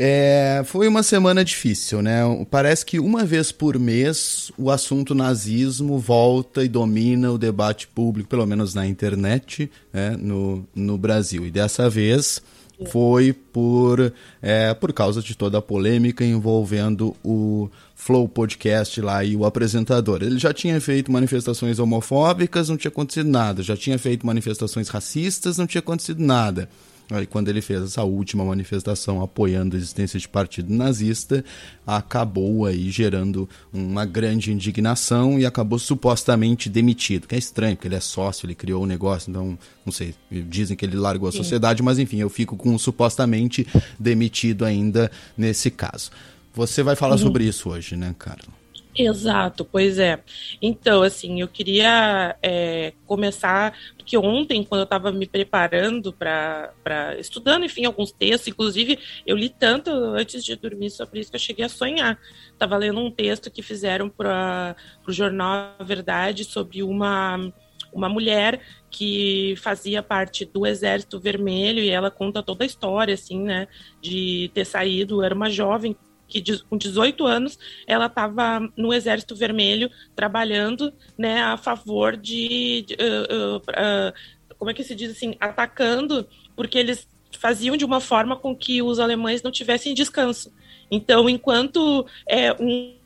Speaker 4: é, foi uma semana difícil, né? Parece que uma vez por mês o assunto nazismo volta e domina o debate público, pelo menos na internet, né, no, no Brasil. E dessa vez foi por, é, por causa de toda a polêmica envolvendo o Flow Podcast lá e o apresentador. Ele já tinha feito manifestações homofóbicas, não tinha acontecido nada. Já tinha feito manifestações racistas, não tinha acontecido nada. Aí, quando ele fez essa última manifestação apoiando a existência de partido nazista, acabou aí gerando uma grande indignação e acabou supostamente demitido. Que é estranho, porque ele é sócio, ele criou o um negócio, então, não sei, dizem que ele largou a Sim. sociedade, mas enfim, eu fico com supostamente demitido ainda nesse caso. Você vai falar uhum. sobre isso hoje, né, Carla?
Speaker 26: Exato, pois é. Então, assim, eu queria é, começar, porque ontem, quando eu estava me preparando para. estudando, enfim, alguns textos, inclusive eu li tanto antes de dormir sobre isso que eu cheguei a sonhar. Estava lendo um texto que fizeram para o jornal Verdade sobre uma, uma mulher que fazia parte do Exército Vermelho e ela conta toda a história, assim, né, de ter saído, era uma jovem que com 18 anos ela estava no Exército Vermelho trabalhando né, a favor de, de uh, uh, uh, como é que se diz assim, atacando, porque eles faziam de uma forma com que os alemães não tivessem descanso. Então, enquanto é,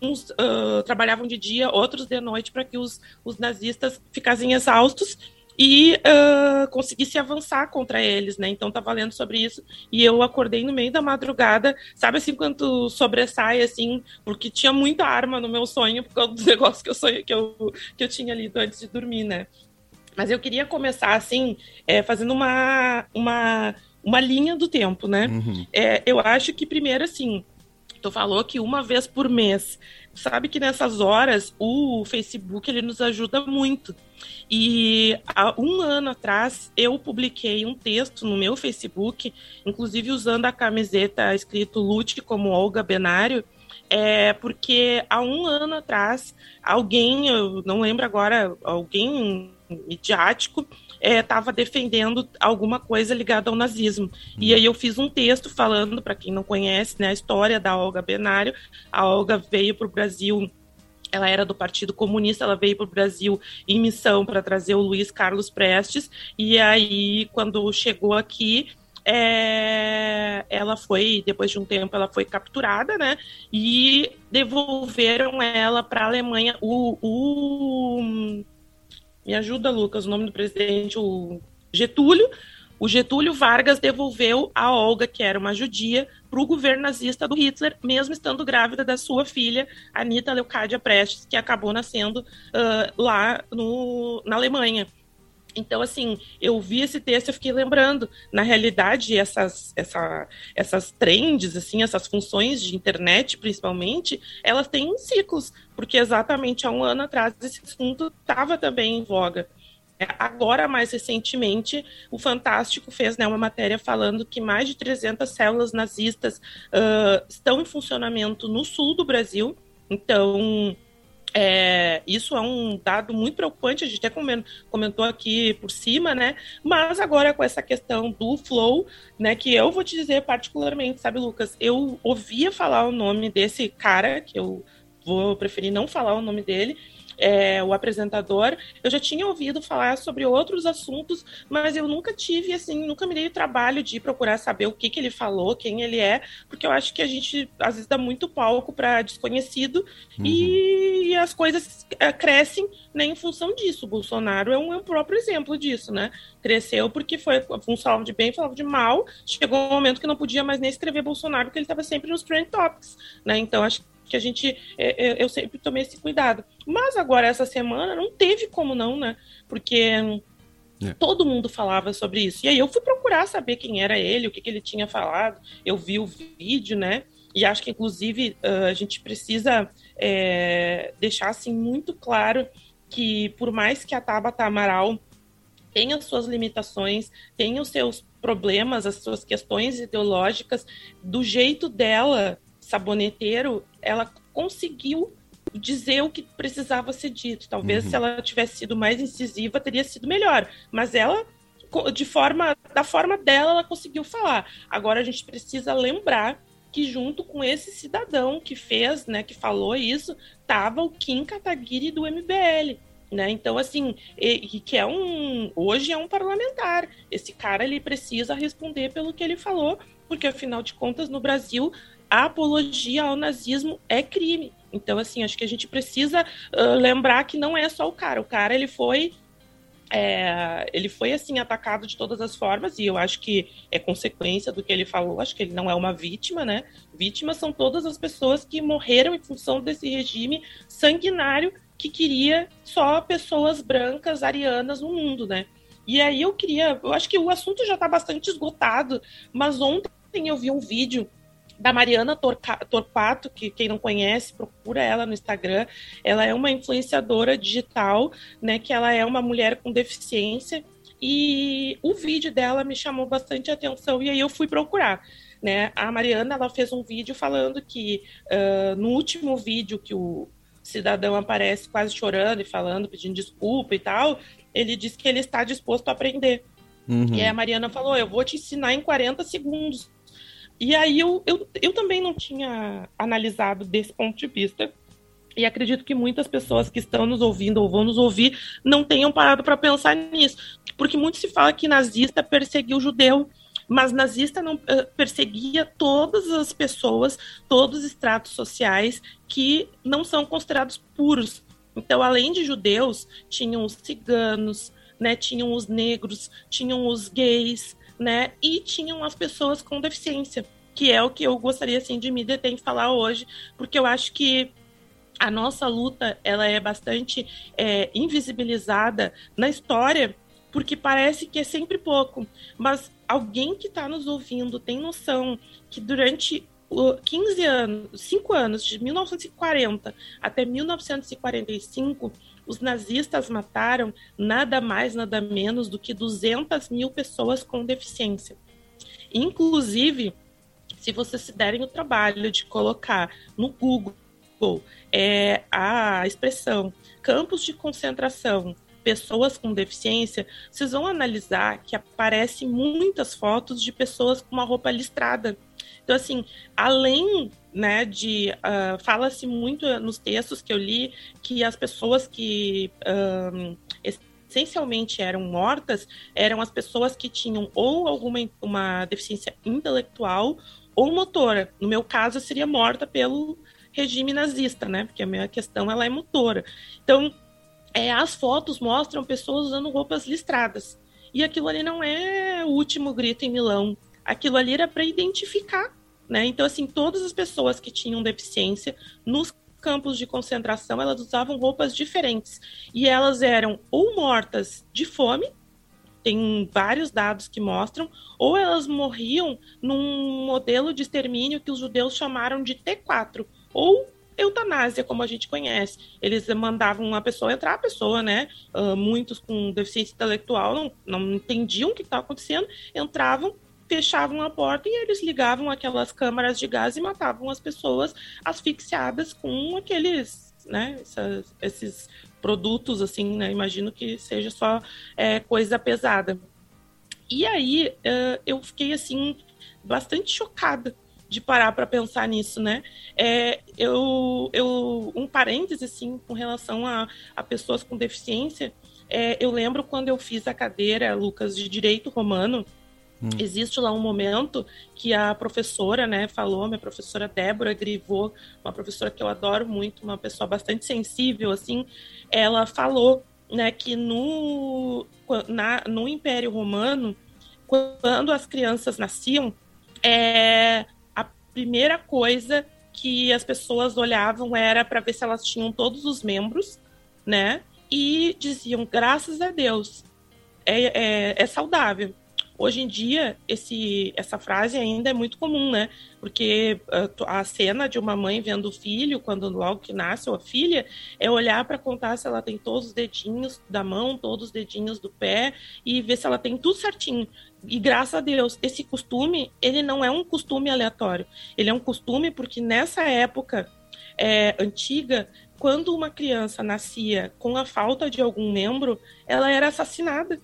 Speaker 26: uns trabalhavam de dia, outros de noite, para que os, os nazistas ficassem exaustos e uh, conseguisse avançar contra eles, né? Então tava lendo sobre isso e eu acordei no meio da madrugada, sabe assim quando sobressai assim, porque tinha muita arma no meu sonho por causa dos negócios que eu sonhei que eu que eu tinha lido antes de dormir, né? Mas eu queria começar assim, é, fazendo uma uma uma linha do tempo, né? Uhum. É, eu acho que primeiro assim, tu falou que uma vez por mês sabe que nessas horas o Facebook ele nos ajuda muito. E há um ano atrás eu publiquei um texto no meu Facebook, inclusive usando a camiseta escrito Lute como Olga Benário, é porque há um ano atrás alguém, eu não lembro agora, alguém midiático estava é, defendendo alguma coisa ligada ao nazismo. E aí eu fiz um texto falando, para quem não conhece, né, a história da Olga Benário. A Olga veio para o Brasil ela era do Partido Comunista, ela veio para o Brasil em missão para trazer o Luiz Carlos Prestes, e aí, quando chegou aqui, é, ela foi, depois de um tempo, ela foi capturada, né? E devolveram ela para a Alemanha. O, o, me ajuda, Lucas, o nome do presidente, o Getúlio. O Getúlio Vargas devolveu a Olga, que era uma judia, para o governo nazista do Hitler, mesmo estando grávida da sua filha, Anita Leucádia Prestes, que acabou nascendo uh, lá no, na Alemanha. Então, assim, eu vi esse texto e fiquei lembrando, na realidade, essas, essa, essas trends, assim, essas funções de internet, principalmente, elas têm ciclos, porque exatamente há um ano atrás esse assunto estava também em voga. É, agora, mais recentemente, o Fantástico fez né, uma matéria falando que mais de 300 células nazistas uh, estão em funcionamento no sul do Brasil, então É, isso é um dado muito preocupante, a gente até comentou aqui por cima, né? Mas agora com essa questão do flow, né? Que eu vou te dizer particularmente, sabe, Lucas? Eu ouvia falar o nome desse cara, que eu vou preferir não falar o nome dele, é, o apresentador, eu já tinha ouvido falar sobre outros assuntos, mas eu nunca tive, assim, nunca me dei o trabalho de procurar saber o que, que ele falou, quem ele é, porque eu acho que a gente, às vezes, dá muito palco para desconhecido uhum. e, as coisas é, crescem né, em função disso. O Bolsonaro é um, é um próprio exemplo disso, né? Cresceu porque foi um salvo de bem, falava de mal, chegou um momento que não podia mais nem escrever Bolsonaro, porque ele estava sempre nos trend topics, né? Então, acho que a gente, é, é, eu sempre tomei esse cuidado. Mas agora, essa semana, não teve como não, né? Porque é. todo mundo falava sobre isso. E aí eu fui procurar saber quem era ele, o que, que ele tinha falado. Eu vi o vídeo, né? E acho que, inclusive, a gente precisa é, deixar assim muito claro que, por mais que a Tabata Amaral tenha suas limitações, tenha os seus problemas, as suas questões ideológicas, do jeito dela, saboneteiro, ela conseguiu dizer o que precisava ser dito. Talvez uhum. se ela tivesse sido mais incisiva, teria sido melhor. Mas ela, de forma, da forma dela, ela conseguiu falar. Agora a gente precisa lembrar que junto com esse cidadão que fez, né, que falou isso, estava o Kim Kataguiri do MBL. Né? Então, assim, e, e, que é um. Hoje é um parlamentar. Esse cara ele precisa responder pelo que ele falou, porque afinal de contas, no Brasil, a apologia ao nazismo é crime. Então, assim, acho que a gente precisa uh, lembrar que não é só o cara. O cara, ele foi é, ele foi assim atacado de todas as formas e eu acho que é consequência do que ele falou. Acho que ele não é uma vítima, né? Vítimas são todas as pessoas que morreram em função desse regime sanguinário que queria só pessoas brancas, arianas no mundo, né? E aí eu queria, eu acho que o assunto já está bastante esgotado, mas ontem eu vi um vídeo da Mariana Torquato, que quem não conhece, procura ela no Instagram. Ela é uma influenciadora digital, né? Que ela é uma mulher com deficiência. E o vídeo dela me chamou bastante atenção e aí eu fui procurar. Né? A Mariana ela fez um vídeo falando que uh, no último vídeo que o cidadão aparece quase chorando e falando, pedindo desculpa e tal, ele diz que ele está disposto a aprender. Uhum. E aí a Mariana falou: Eu vou te ensinar em 40 segundos e aí eu, eu, eu também não tinha analisado desse ponto de vista. E acredito que muitas pessoas que estão nos ouvindo ou vão nos ouvir não tenham parado para pensar nisso. Porque muito se fala que nazista perseguiu judeu, mas nazista não uh, perseguia todas as pessoas, todos os estratos sociais que não são considerados puros. Então, além de judeus, tinham os ciganos, né, tinham os negros, tinham os gays, né? E tinham as pessoas com deficiência, que é o que eu gostaria assim de me deter em falar hoje, porque eu acho que a nossa luta ela é bastante é, invisibilizada na história, porque parece que é sempre pouco. Mas alguém que está nos ouvindo tem noção que durante 15 anos, 5 anos, de 1940 até 1945, os nazistas mataram nada mais, nada menos do que 200 mil pessoas com deficiência. Inclusive, se vocês se derem o trabalho de colocar no Google é, a expressão campos de concentração pessoas com deficiência, vocês vão analisar que aparecem muitas fotos de pessoas com uma roupa listrada. Então, assim, além né, de uh, fala-se muito nos textos que eu li que as pessoas que um, essencialmente eram mortas eram as pessoas que tinham ou alguma uma deficiência intelectual ou motora. No meu caso, seria morta pelo regime nazista, né? Porque a minha questão ela é motora. Então, é, as fotos mostram pessoas usando roupas listradas. E aquilo ali não é o último grito em Milão. Aquilo ali era para identificar né? Então, assim, todas as pessoas que tinham deficiência nos campos de concentração, elas usavam roupas diferentes. E elas eram ou mortas de fome, tem vários dados que mostram, ou elas morriam num modelo de extermínio que os judeus chamaram de T4, ou eutanásia, como a gente conhece. Eles mandavam uma pessoa entrar, a pessoa, né? Uh, muitos com deficiência intelectual não, não entendiam o que estava acontecendo, entravam, fechavam a porta e eles ligavam aquelas câmaras de gás e matavam as pessoas asfixiadas com aqueles né? Essas, esses produtos, assim, né? Imagino que seja só é, coisa pesada. E aí uh, eu fiquei assim bastante chocada de parar para pensar nisso, né? É, eu, eu, um parêntese assim com relação a, a pessoas com deficiência. É, eu lembro quando eu fiz a cadeira, Lucas, de direito romano. Existe lá um momento que a professora, né, falou, minha professora Débora Grivô, uma professora que eu adoro muito, uma pessoa bastante sensível, assim, ela falou, né, que no, na, no Império Romano, quando as crianças nasciam, é, a primeira coisa que as pessoas olhavam era para ver se elas tinham todos os membros, né? E diziam, graças a Deus, é, é, é saudável. Hoje em dia, esse, essa frase ainda é muito comum, né? Porque a, a cena de uma mãe vendo o filho, quando logo que nasce ou a filha, é olhar para contar se ela tem todos os dedinhos da mão, todos os dedinhos do pé e ver se ela tem tudo certinho. E graças a Deus, esse costume, ele não é um costume aleatório. Ele é um costume porque nessa época é, antiga, quando uma criança nascia com a falta de algum membro, ela era assassinada.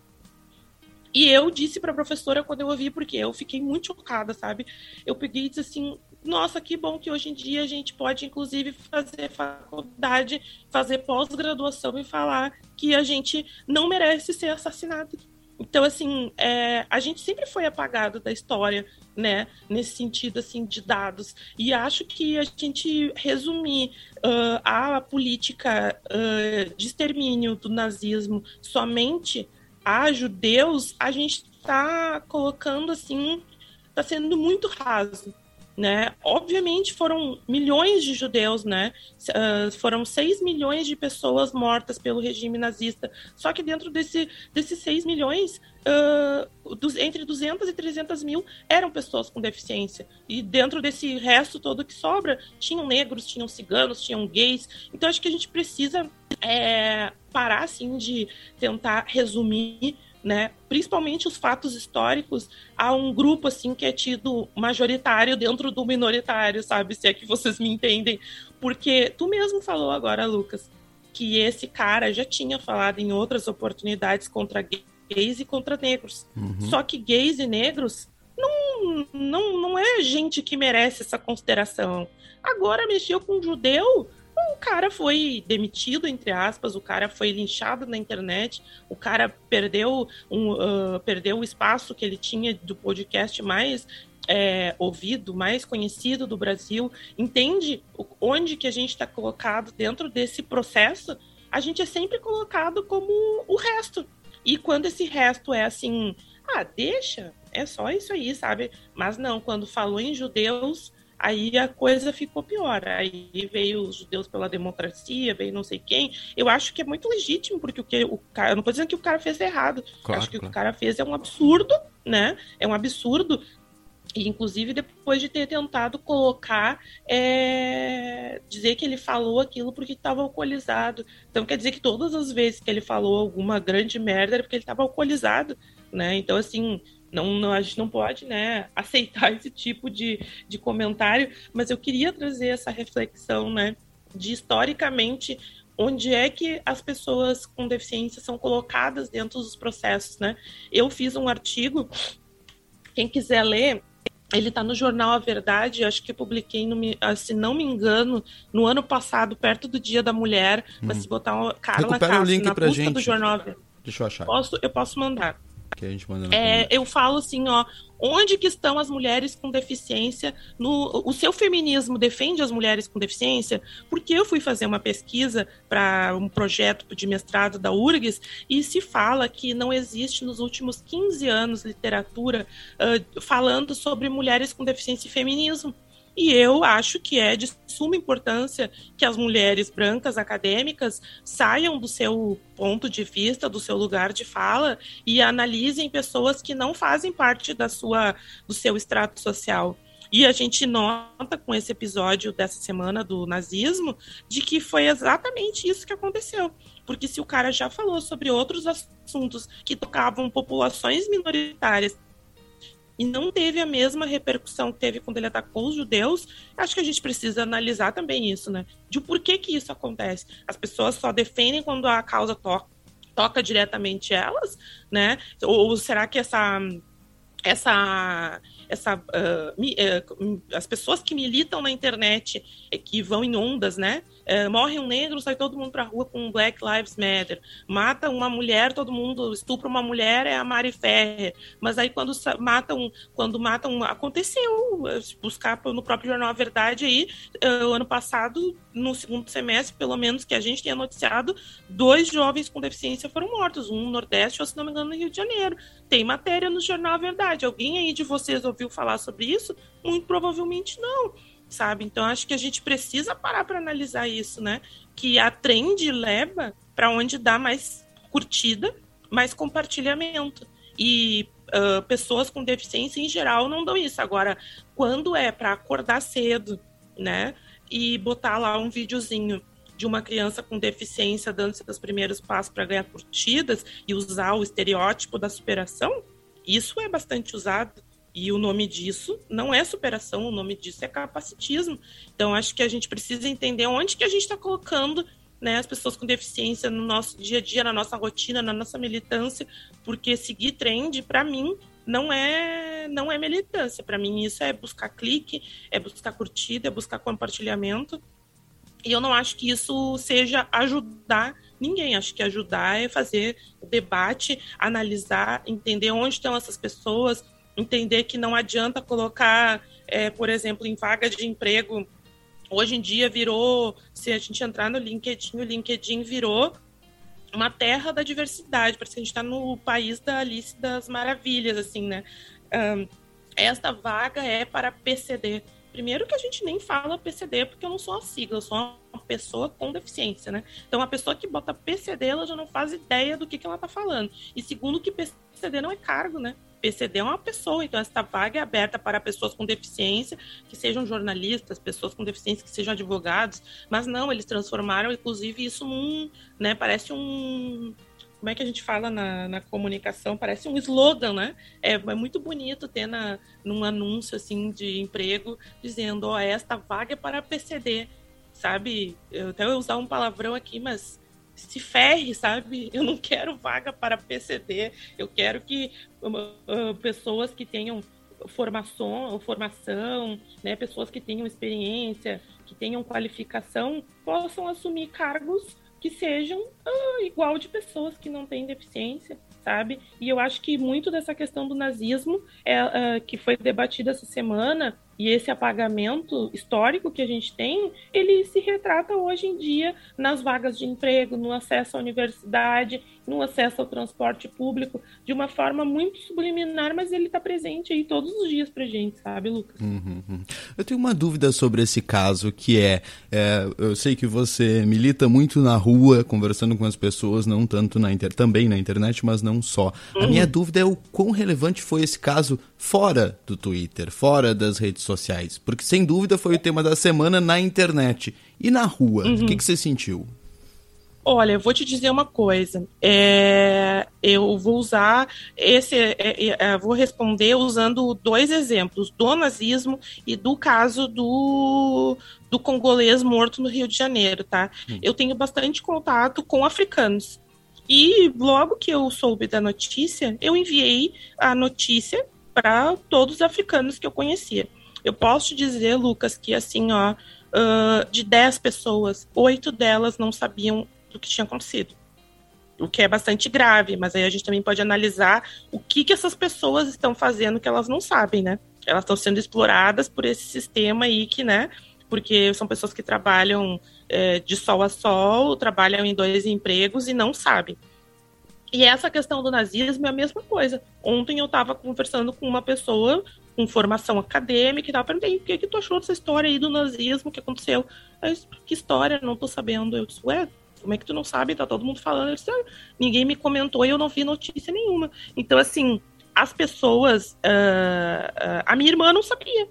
Speaker 26: E eu disse para a professora quando eu ouvi, porque eu fiquei muito chocada, sabe? Eu peguei e disse assim: nossa, que bom que hoje em dia a gente pode, inclusive, fazer faculdade, fazer pós-graduação e falar que a gente não merece ser assassinado. Então, assim, é, a gente sempre foi apagado da história, né? Nesse sentido, assim, de dados. E acho que a gente resumir uh, a política uh, de extermínio do nazismo somente a judeus, a gente está colocando, assim, está sendo muito raso né? Obviamente foram milhões de judeus, né? Uh, foram 6 milhões de pessoas mortas pelo regime nazista. Só que dentro desse, desses 6 milhões, uh, dos, entre 200 e 300 mil eram pessoas com deficiência. E dentro desse resto todo que sobra, tinham negros, tinham ciganos, tinham gays. Então acho que a gente precisa é, parar, assim, de tentar resumir né? Principalmente os fatos históricos, há um grupo assim que é tido majoritário dentro do minoritário, sabe? Se é que vocês me entendem, porque tu mesmo falou agora, Lucas, que esse cara já tinha falado em outras oportunidades contra gays e contra negros. Uhum. Só que gays e negros não, não, não é gente que merece essa consideração. Agora mexeu com um judeu, o cara foi demitido, entre aspas, o cara foi linchado na internet, o cara perdeu, um, uh, perdeu o espaço que ele tinha do podcast mais é, ouvido, mais conhecido do Brasil. Entende onde que a gente está colocado dentro desse processo? A gente é sempre colocado como o resto. E quando esse resto é assim, ah, deixa, é só isso aí, sabe? Mas não, quando falou em judeus, aí a coisa ficou pior. Aí veio os judeus pela democracia, veio não sei quem. Eu acho que é muito legítimo, porque o que o cara. Eu não estou dizendo que o cara fez errado. Claro, acho que claro. o que o cara fez é um absurdo, né? É um absurdo. E, inclusive, depois de ter tentado colocar, é... dizer que ele falou aquilo porque estava alcoolizado. Então, quer dizer que todas as vezes que ele falou alguma grande merda era porque ele estava alcoolizado, né? Então, assim, não, não, a gente não pode né, aceitar esse tipo de, de comentário, mas eu queria trazer essa reflexão né, de historicamente onde é que as pessoas com deficiência são colocadas dentro dos processos. Né? Eu fiz um artigo, quem quiser ler, ele está no jornal A Verdade, acho que publiquei, no, se não me engano, no ano passado, perto do Dia da Mulher, hum. mas se botar uma Carla
Speaker 4: Recupera
Speaker 26: Castro
Speaker 4: o link
Speaker 26: na
Speaker 4: pra gente.
Speaker 26: do jornal
Speaker 4: Deixa eu achar.
Speaker 26: Posso, eu posso mandar
Speaker 4: que a gente manda
Speaker 26: é, eu falo assim, ó, onde que estão as mulheres com deficiência? No, o seu feminismo defende as mulheres com deficiência? Porque eu fui fazer uma pesquisa para um projeto de mestrado da URGS e se fala que não existe nos últimos 15 anos literatura uh, falando sobre mulheres com deficiência e feminismo. E eu acho que é de suma importância que as mulheres brancas acadêmicas saiam do seu ponto de vista, do seu lugar de fala e analisem pessoas que não fazem parte da sua, do seu extrato social. E a gente nota com esse episódio dessa semana do nazismo de que foi exatamente isso que aconteceu. Porque se o cara já falou sobre outros assuntos que tocavam populações minoritárias e não teve a mesma repercussão que teve quando ele atacou os judeus, acho que a gente precisa analisar também isso, né? De por que que isso acontece. As pessoas só defendem quando a causa toca, toca diretamente elas, né? Ou, ou será que essa essa essa uh, mi, uh, as pessoas que militam na internet que vão em ondas, né? Uh, morre um negro, sai todo mundo pra rua com Black Lives Matter. Mata uma mulher, todo mundo estupra uma mulher, é a Mari Ferrer. Mas aí quando matam, quando matam, aconteceu buscar no próprio jornal A Verdade aí, o ano passado, no segundo semestre, pelo menos que a gente tenha noticiado, dois jovens com deficiência foram mortos, um no Nordeste, ou se não me engano, no Rio de Janeiro. Tem matéria no jornal A Verdade. Alguém aí de vocês ouviu falar sobre isso? Muito provavelmente não, sabe? Então acho que a gente precisa parar para analisar isso, né? Que a trend leva para onde dá mais curtida, mais compartilhamento. E uh, pessoas com deficiência em geral não dão isso. Agora, quando é para acordar cedo, né? E botar lá um videozinho de uma criança com deficiência dando seus primeiros passos para ganhar curtidas e usar o estereótipo da superação, isso é bastante usado. E o nome disso não é superação, o nome disso é capacitismo. Então, acho que a gente precisa entender onde que a gente está colocando né, as pessoas com deficiência no nosso dia a dia, na nossa rotina, na nossa militância, porque seguir trend, para mim, não é não é militância. Para mim, isso é buscar clique, é buscar curtida, é buscar compartilhamento. E eu não acho que isso seja ajudar ninguém. Acho que ajudar é fazer o debate, analisar, entender onde estão essas pessoas, entender que não adianta colocar, é, por exemplo, em vaga de emprego. Hoje em dia virou, se a gente entrar no LinkedIn, o LinkedIn virou uma terra da diversidade, parece que a gente está no país da Alice das Maravilhas, assim, né? Um, esta vaga é para PCD. Primeiro que a gente nem fala PCD, porque eu não sou uma sigla, eu sou uma pessoa com deficiência, né? Então, a pessoa que bota PCD, ela já não faz ideia do que, que ela está falando. E segundo que PCD não é cargo, né? PCD é uma pessoa, então esta vaga é aberta para pessoas com deficiência, que sejam jornalistas, pessoas com deficiência que sejam advogados, mas não, eles transformaram inclusive isso num, né, parece um como é que a gente fala na, na comunicação? Parece um slogan, né? É, é, muito bonito ter na, num anúncio assim de emprego dizendo, ó, oh, esta vaga é para PCD, sabe? Eu até vou usar um palavrão aqui, mas se ferre, sabe? Eu não quero vaga para PCD, eu quero que uh, pessoas que tenham formação, formação, né, pessoas que tenham experiência, que tenham qualificação, possam assumir cargos que sejam uh, igual de pessoas que não têm deficiência, sabe? E eu acho que muito dessa questão do nazismo é, uh, que foi debatida essa semana e esse apagamento histórico que a gente tem, ele se retrata hoje em dia nas vagas de emprego, no acesso à universidade, no acesso ao transporte público, de uma forma muito subliminar, mas ele está presente aí todos os dias pra gente, sabe, Lucas?
Speaker 4: Uhum, uhum. Eu tenho uma dúvida sobre esse caso, que é, é, eu sei que você milita muito na rua, conversando com as pessoas, não tanto na internet, também na internet, mas não só. Uhum. A minha dúvida é o quão relevante foi esse caso fora do Twitter, fora das redes sociais, porque sem dúvida foi o tema da semana na internet. E na rua, o que, que você sentiu?
Speaker 26: Olha, eu vou te dizer uma coisa. É, eu vou usar esse, é, é, é, vou responder usando dois exemplos, do nazismo e do caso do, do congolês morto no Rio de Janeiro, tá? Hum. Eu tenho bastante contato com africanos. E logo que eu soube da notícia, eu enviei a notícia para todos os africanos que eu conhecia. Eu posso te dizer, Lucas, que assim, ó, uh, de 10 pessoas, oito delas não sabiam do que tinha acontecido. O que é bastante grave, mas aí a gente também pode analisar o que, que essas pessoas estão fazendo que elas não sabem, né? Elas estão sendo exploradas por esse sistema aí que, né? Porque são pessoas que trabalham é, de sol a sol, trabalham em dois empregos e não sabem. E essa questão do nazismo é a mesma coisa. Ontem eu estava conversando com uma pessoa com formação acadêmica e tal, perguntei o que, que tu achou dessa história aí do nazismo que aconteceu. Eu disse, que história? Não tô sabendo. Eu disse, ué, como é que tu não sabe? Tá todo mundo falando. Disse, ah, ninguém me comentou e eu não vi notícia nenhuma. Então, assim, as pessoas. Uh, uh, a minha irmã não sabia.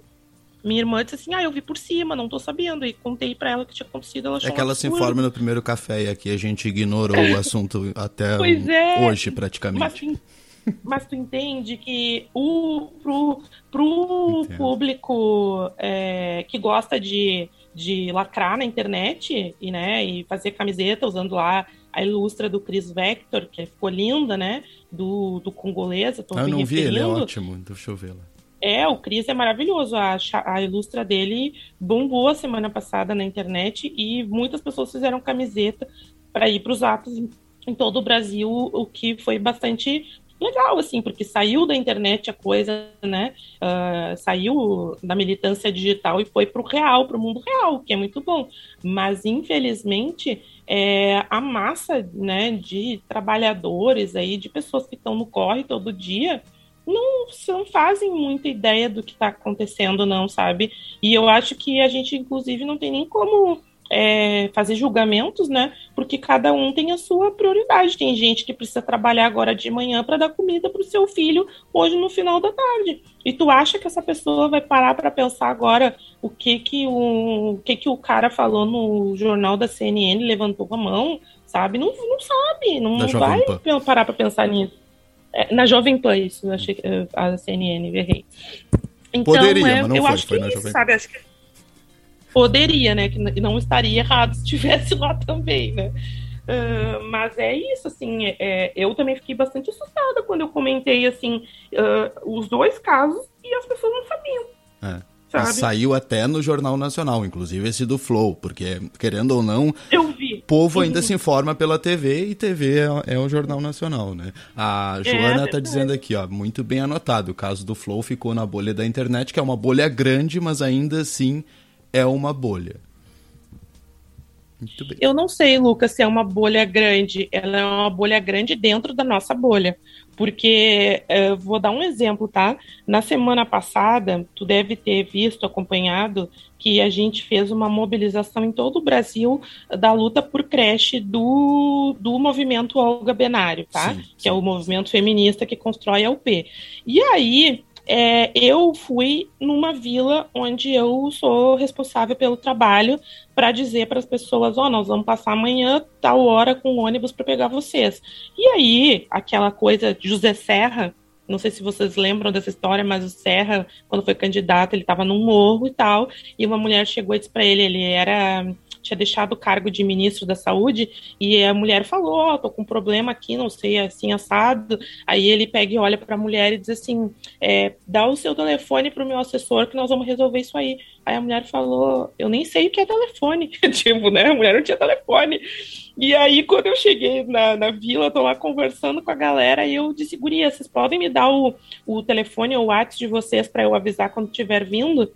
Speaker 26: Minha irmã disse assim: Ah, eu vi por cima, não tô sabendo. E contei para ela que tinha acontecido. Ela
Speaker 4: é que ela se informa no primeiro café e aqui a gente ignorou o assunto até é. hoje, praticamente.
Speaker 26: Mas, mas tu entende que o, pro, pro público é, que gosta de, de lacrar na internet e, né, e fazer camiseta usando lá a ilustra do Chris Vector, que ficou linda, né? Do, do congolês.
Speaker 4: Ah, eu não vi, ele é ótimo, deixa eu ver lá.
Speaker 26: É, o Cris é maravilhoso. A, a ilustra dele bombou a semana passada na internet e muitas pessoas fizeram camiseta para ir para os atos em, em todo o Brasil, o que foi bastante legal, assim, porque saiu da internet a coisa, né? Uh, saiu da militância digital e foi para o real, para o mundo real, que é muito bom. Mas, infelizmente, é, a massa né, de trabalhadores aí, de pessoas que estão no corre todo dia, não, não fazem muita ideia do que está acontecendo, não, sabe? E eu acho que a gente, inclusive, não tem nem como é, fazer julgamentos, né? Porque cada um tem a sua prioridade. Tem gente que precisa trabalhar agora de manhã para dar comida para o seu filho hoje no final da tarde. E tu acha que essa pessoa vai parar para pensar agora o que que o, o que que o cara falou no jornal da CNN, levantou a mão, sabe? Não, não sabe, não vai parar para pensar nisso. É, na Jovem Pan, isso, eu achei que a CNN, errei. Então,
Speaker 4: Poderia,
Speaker 26: é,
Speaker 4: mas não
Speaker 26: eu
Speaker 4: foi,
Speaker 26: acho
Speaker 4: foi
Speaker 26: que
Speaker 4: na Jovem
Speaker 26: sabe? Acho que poderia, né? Que não estaria errado se estivesse lá também, né? Ah, mas é isso, assim, é, eu também fiquei bastante assustada quando eu comentei, assim, ah, os dois casos e as pessoas não sabiam.
Speaker 4: É.
Speaker 26: Sabe?
Speaker 4: E saiu até no Jornal Nacional, inclusive esse do Flow, porque, querendo ou não, o povo ainda se informa pela TV e TV é, é o Jornal Nacional, né? A Joana tá
Speaker 26: verdade.
Speaker 4: dizendo aqui, ó, muito bem anotado, o caso do Flow ficou na bolha da internet, que é uma bolha grande, mas ainda assim é uma bolha. Muito bem.
Speaker 26: Eu não sei, Lucas, se é uma bolha grande. Ela é uma bolha grande dentro da nossa bolha. Porque, eh, vou dar um exemplo, tá? Na semana passada, tu deve ter visto, acompanhado, que a gente fez uma mobilização em todo o Brasil da luta por creche do, do movimento Olga Benário, tá? Que é o movimento feminista que constrói a UP. E aí, é, eu fui numa vila onde eu sou responsável pelo trabalho para dizer para as pessoas, ó, nós vamos passar amanhã tal hora com o ônibus para pegar vocês. E aí, aquela coisa José Serra, não sei se vocês lembram dessa história, mas o Serra, quando foi candidato, ele estava num morro e tal, e uma mulher chegou e disse para ele, ele era tinha deixado o cargo de ministro da saúde e a mulher falou, ó, tô com um problema aqui, não sei, assim, assado. Aí ele pega e olha para a mulher e diz assim, é, dá o seu telefone pro meu assessor que nós vamos resolver isso aí. Aí a mulher falou, eu nem sei o que é telefone. tipo, né, a mulher não tinha telefone. E aí, quando eu cheguei na, na vila, tô lá conversando com a galera e eu disse, guria, vocês podem me dar o, o telefone ou o WhatsApp de vocês para eu avisar quando estiver vindo?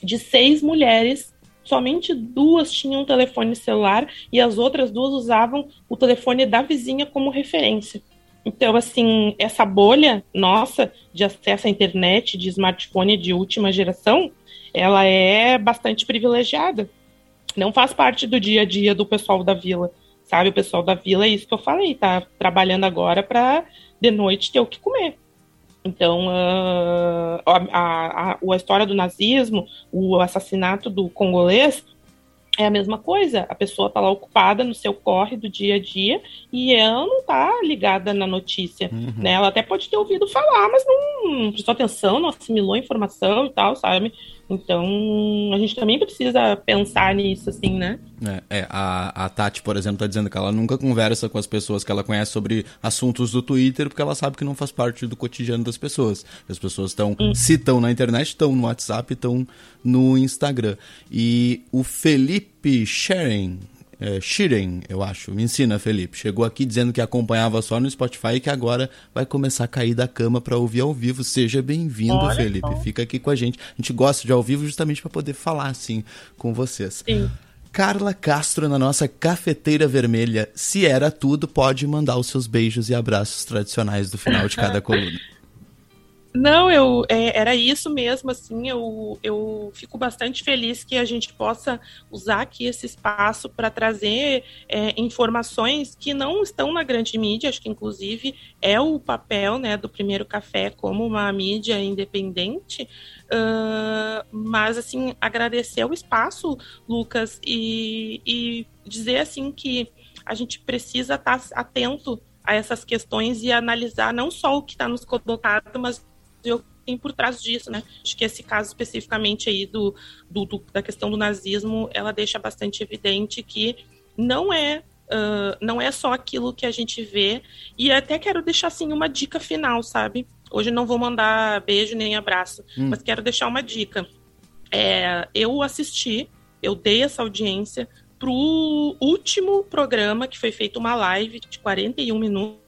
Speaker 26: De seis mulheres somente duas tinham telefone celular e as outras duas usavam o telefone da vizinha como referência. Então, assim, essa bolha nossa de acesso à internet, de smartphone de última geração, ela é bastante privilegiada. Não faz parte do dia a dia do pessoal da vila, sabe? O pessoal da vila é isso que eu falei, tá trabalhando agora para de noite ter o que comer. Então, uh, a, a, a, a história do nazismo, o assassinato do congolês, é a mesma coisa. A pessoa está lá ocupada no seu corre do dia a dia e ela não está ligada na notícia.
Speaker 4: Uhum.
Speaker 26: Né? Ela até pode ter ouvido falar, mas não, não prestou atenção, não assimilou a informação e tal, sabe? Então, a gente também precisa pensar nisso, assim, né?
Speaker 4: É, é, a, a Tati, por exemplo, tá dizendo que ela nunca conversa com as pessoas que ela conhece sobre assuntos do Twitter, porque ela sabe que não faz parte do cotidiano das pessoas. As pessoas estão, se estão na internet, estão no WhatsApp, estão no Instagram. E o Felipe Sharing, é, Shiren, eu acho, me ensina, Felipe, chegou aqui dizendo que acompanhava só no Spotify e que agora vai começar a cair da cama para ouvir ao vivo. Seja bem-vindo, Felipe.
Speaker 26: só.
Speaker 4: Fica aqui com a gente. A gente gosta de ao vivo justamente para poder falar assim com vocês.
Speaker 26: Sim.
Speaker 4: Carla Castro na nossa cafeteira vermelha. Se era tudo, pode mandar os seus beijos e abraços tradicionais do final de cada coluna.
Speaker 26: Não, eu é, era isso mesmo, assim, eu, eu fico bastante feliz que a gente possa usar aqui esse espaço para trazer é, informações que não estão na grande mídia, acho que inclusive é o papel né, do Primeiro Café como uma mídia independente, uh, mas assim, agradecer o espaço, Lucas, e, e dizer assim que a gente precisa estar atento a essas questões e analisar não só o que está nos colocado, mas que tem por trás disso, né? Acho que esse caso especificamente aí do, do, do da questão do nazismo, ela deixa bastante evidente que não é uh, não é só aquilo que a gente vê. E até quero deixar assim uma dica final, sabe? Hoje não vou mandar beijo nem abraço, hum. mas quero deixar uma dica. É, eu assisti, eu dei essa audiência para o último programa que foi feito uma live de 41 minutos,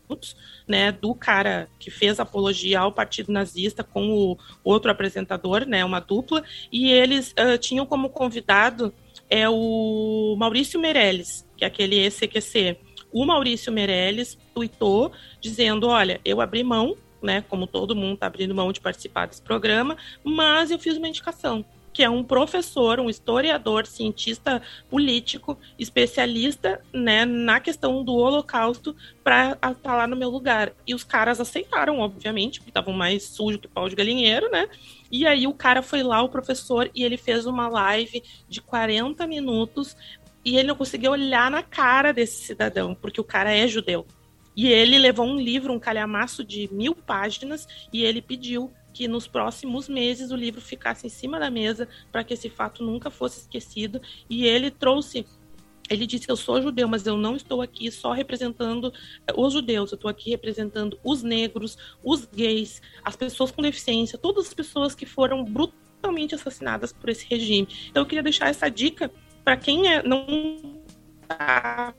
Speaker 26: né, do cara que fez apologia ao Partido Nazista com o outro apresentador, né, uma dupla, e eles uh, tinham como convidado é o Maurício Meirelles, que é aquele ECQC. O Maurício Meirelles tweetou dizendo: Olha, eu abri mão, né? Como todo mundo está abrindo mão de participar desse programa, mas eu fiz uma indicação que é um professor, um historiador, cientista político, especialista né, na questão do Holocausto, para estar tá lá no meu lugar. E os caras aceitaram, obviamente, porque estavam mais sujos que pau de galinheiro, né? E aí o cara foi lá, o professor, e ele fez uma live de 40 minutos e ele não conseguia olhar na cara desse cidadão, porque o cara é judeu. E ele levou um livro, um calhamaço de mil páginas, e ele pediu que nos próximos meses o livro ficasse em cima da mesa para que esse fato nunca fosse esquecido. E ele trouxe ele disse eu sou judeu, mas eu não estou aqui só representando os judeus, eu estou aqui representando os negros, os gays, as pessoas com deficiência, todas as pessoas que foram brutalmente assassinadas por esse regime. Então eu queria deixar essa dica para quem é, não está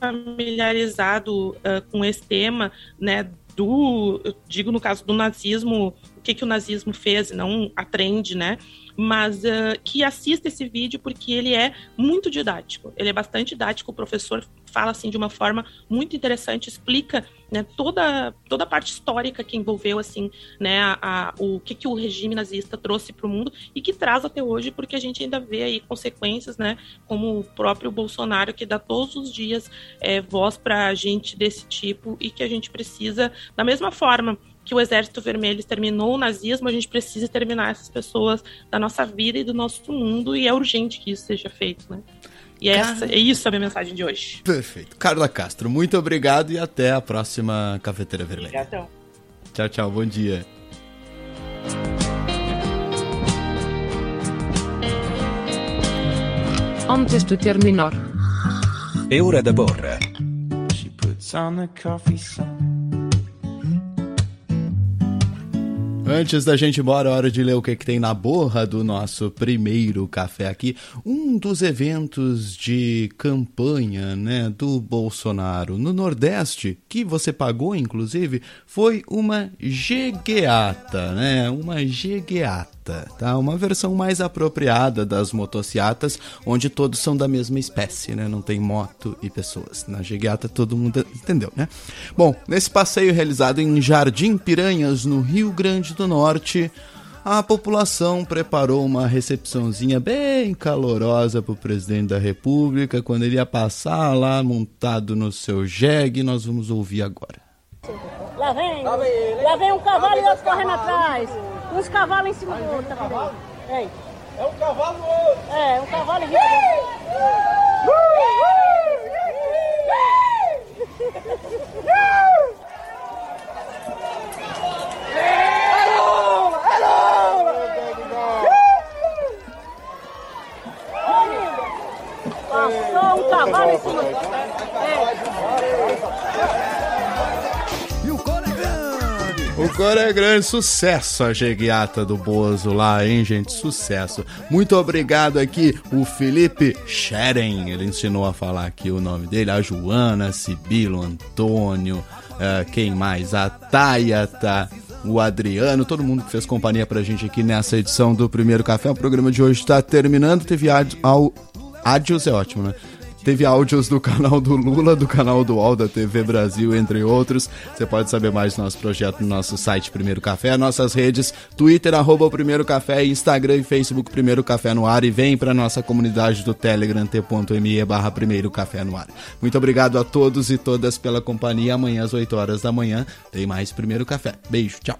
Speaker 26: familiarizado uh, com esse tema, né, do, eu digo no caso do nazismo, o que, que o nazismo fez, não a trend, né? Mas uh, que assista esse vídeo porque ele é muito didático. Ele é bastante didático, o professor fala assim de uma forma muito interessante, explica né, toda, toda a parte histórica que envolveu assim, né, a, a o que, que o regime nazista trouxe para o mundo e que traz até hoje, porque a gente ainda vê aí consequências, né, como o próprio Bolsonaro que dá todos os dias é, voz para gente desse tipo e que a gente precisa, da mesma forma que o Exército Vermelho exterminou o nazismo, a gente precisa terminar essas pessoas da nossa vida e do nosso mundo, e é urgente que isso seja feito, né? E é, essa, é isso a minha mensagem de hoje.
Speaker 4: Perfeito. Carla Castro, muito obrigado e até a próxima Cafeteira Vermelha.
Speaker 26: Obrigadão.
Speaker 4: Tchau, tchau. Bom dia.
Speaker 2: Antes de terminar.
Speaker 32: É hora da borra.
Speaker 33: She puts on the coffee sun.
Speaker 4: Antes da gente ir embora, é hora de ler o que, que tem na borra do nosso primeiro café aqui. Um dos eventos de campanha né, do Bolsonaro no Nordeste, que você pagou, inclusive, foi uma jegueata, né? Uma jegueata, tá? Uma versão mais apropriada das motociatas, onde todos são da mesma espécie, né? Não tem moto e pessoas. Na jegueata todo mundo entendeu, né? Bom, nesse passeio realizado em Jardim Piranhas, no Rio Grande do Norte, a população preparou uma recepçãozinha bem calorosa para o presidente da República quando ele ia passar lá montado no seu jegue. Nós vamos ouvir agora.
Speaker 34: Lá vem, lá vem um cavalo e outro correndo atrás. Uns cavalos em cima do outro. Tá é
Speaker 35: um cavalo outro.
Speaker 34: É, um cavalo em Passou um cavalo em cima.
Speaker 4: E O coro é grande, sucesso a jeguiata do Bozo lá, hein, gente? Sucesso. Muito obrigado aqui, o Felipe Scheren, ele ensinou a falar aqui o nome dele, a Joana, Sibilo, Antônio, uh, quem mais? A Tayata o Adriano, todo mundo que fez companhia pra gente aqui nessa edição do Primeiro Café. O programa de hoje está terminando. Teve ao Áudios é ótimo, né? Teve áudios do canal do Lula, do canal do UOL, da TV Brasil, entre outros. Você pode saber mais do nosso projeto no nosso site Primeiro Café, nossas redes, Twitter, arroba Primeiro Café, Instagram e Facebook Primeiro Café no ar. E vem para nossa comunidade do Telegram, t.me barra Primeiro Café no ar. Muito obrigado a todos e todas pela companhia. Amanhã às 8 horas da manhã tem mais Primeiro Café. Beijo, tchau.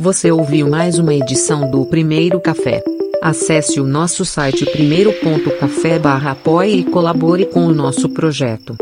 Speaker 2: Você ouviu mais uma edição do Primeiro Café.
Speaker 36: Acesse o nosso site primeiro.café barra apoie e colabore com o nosso projeto.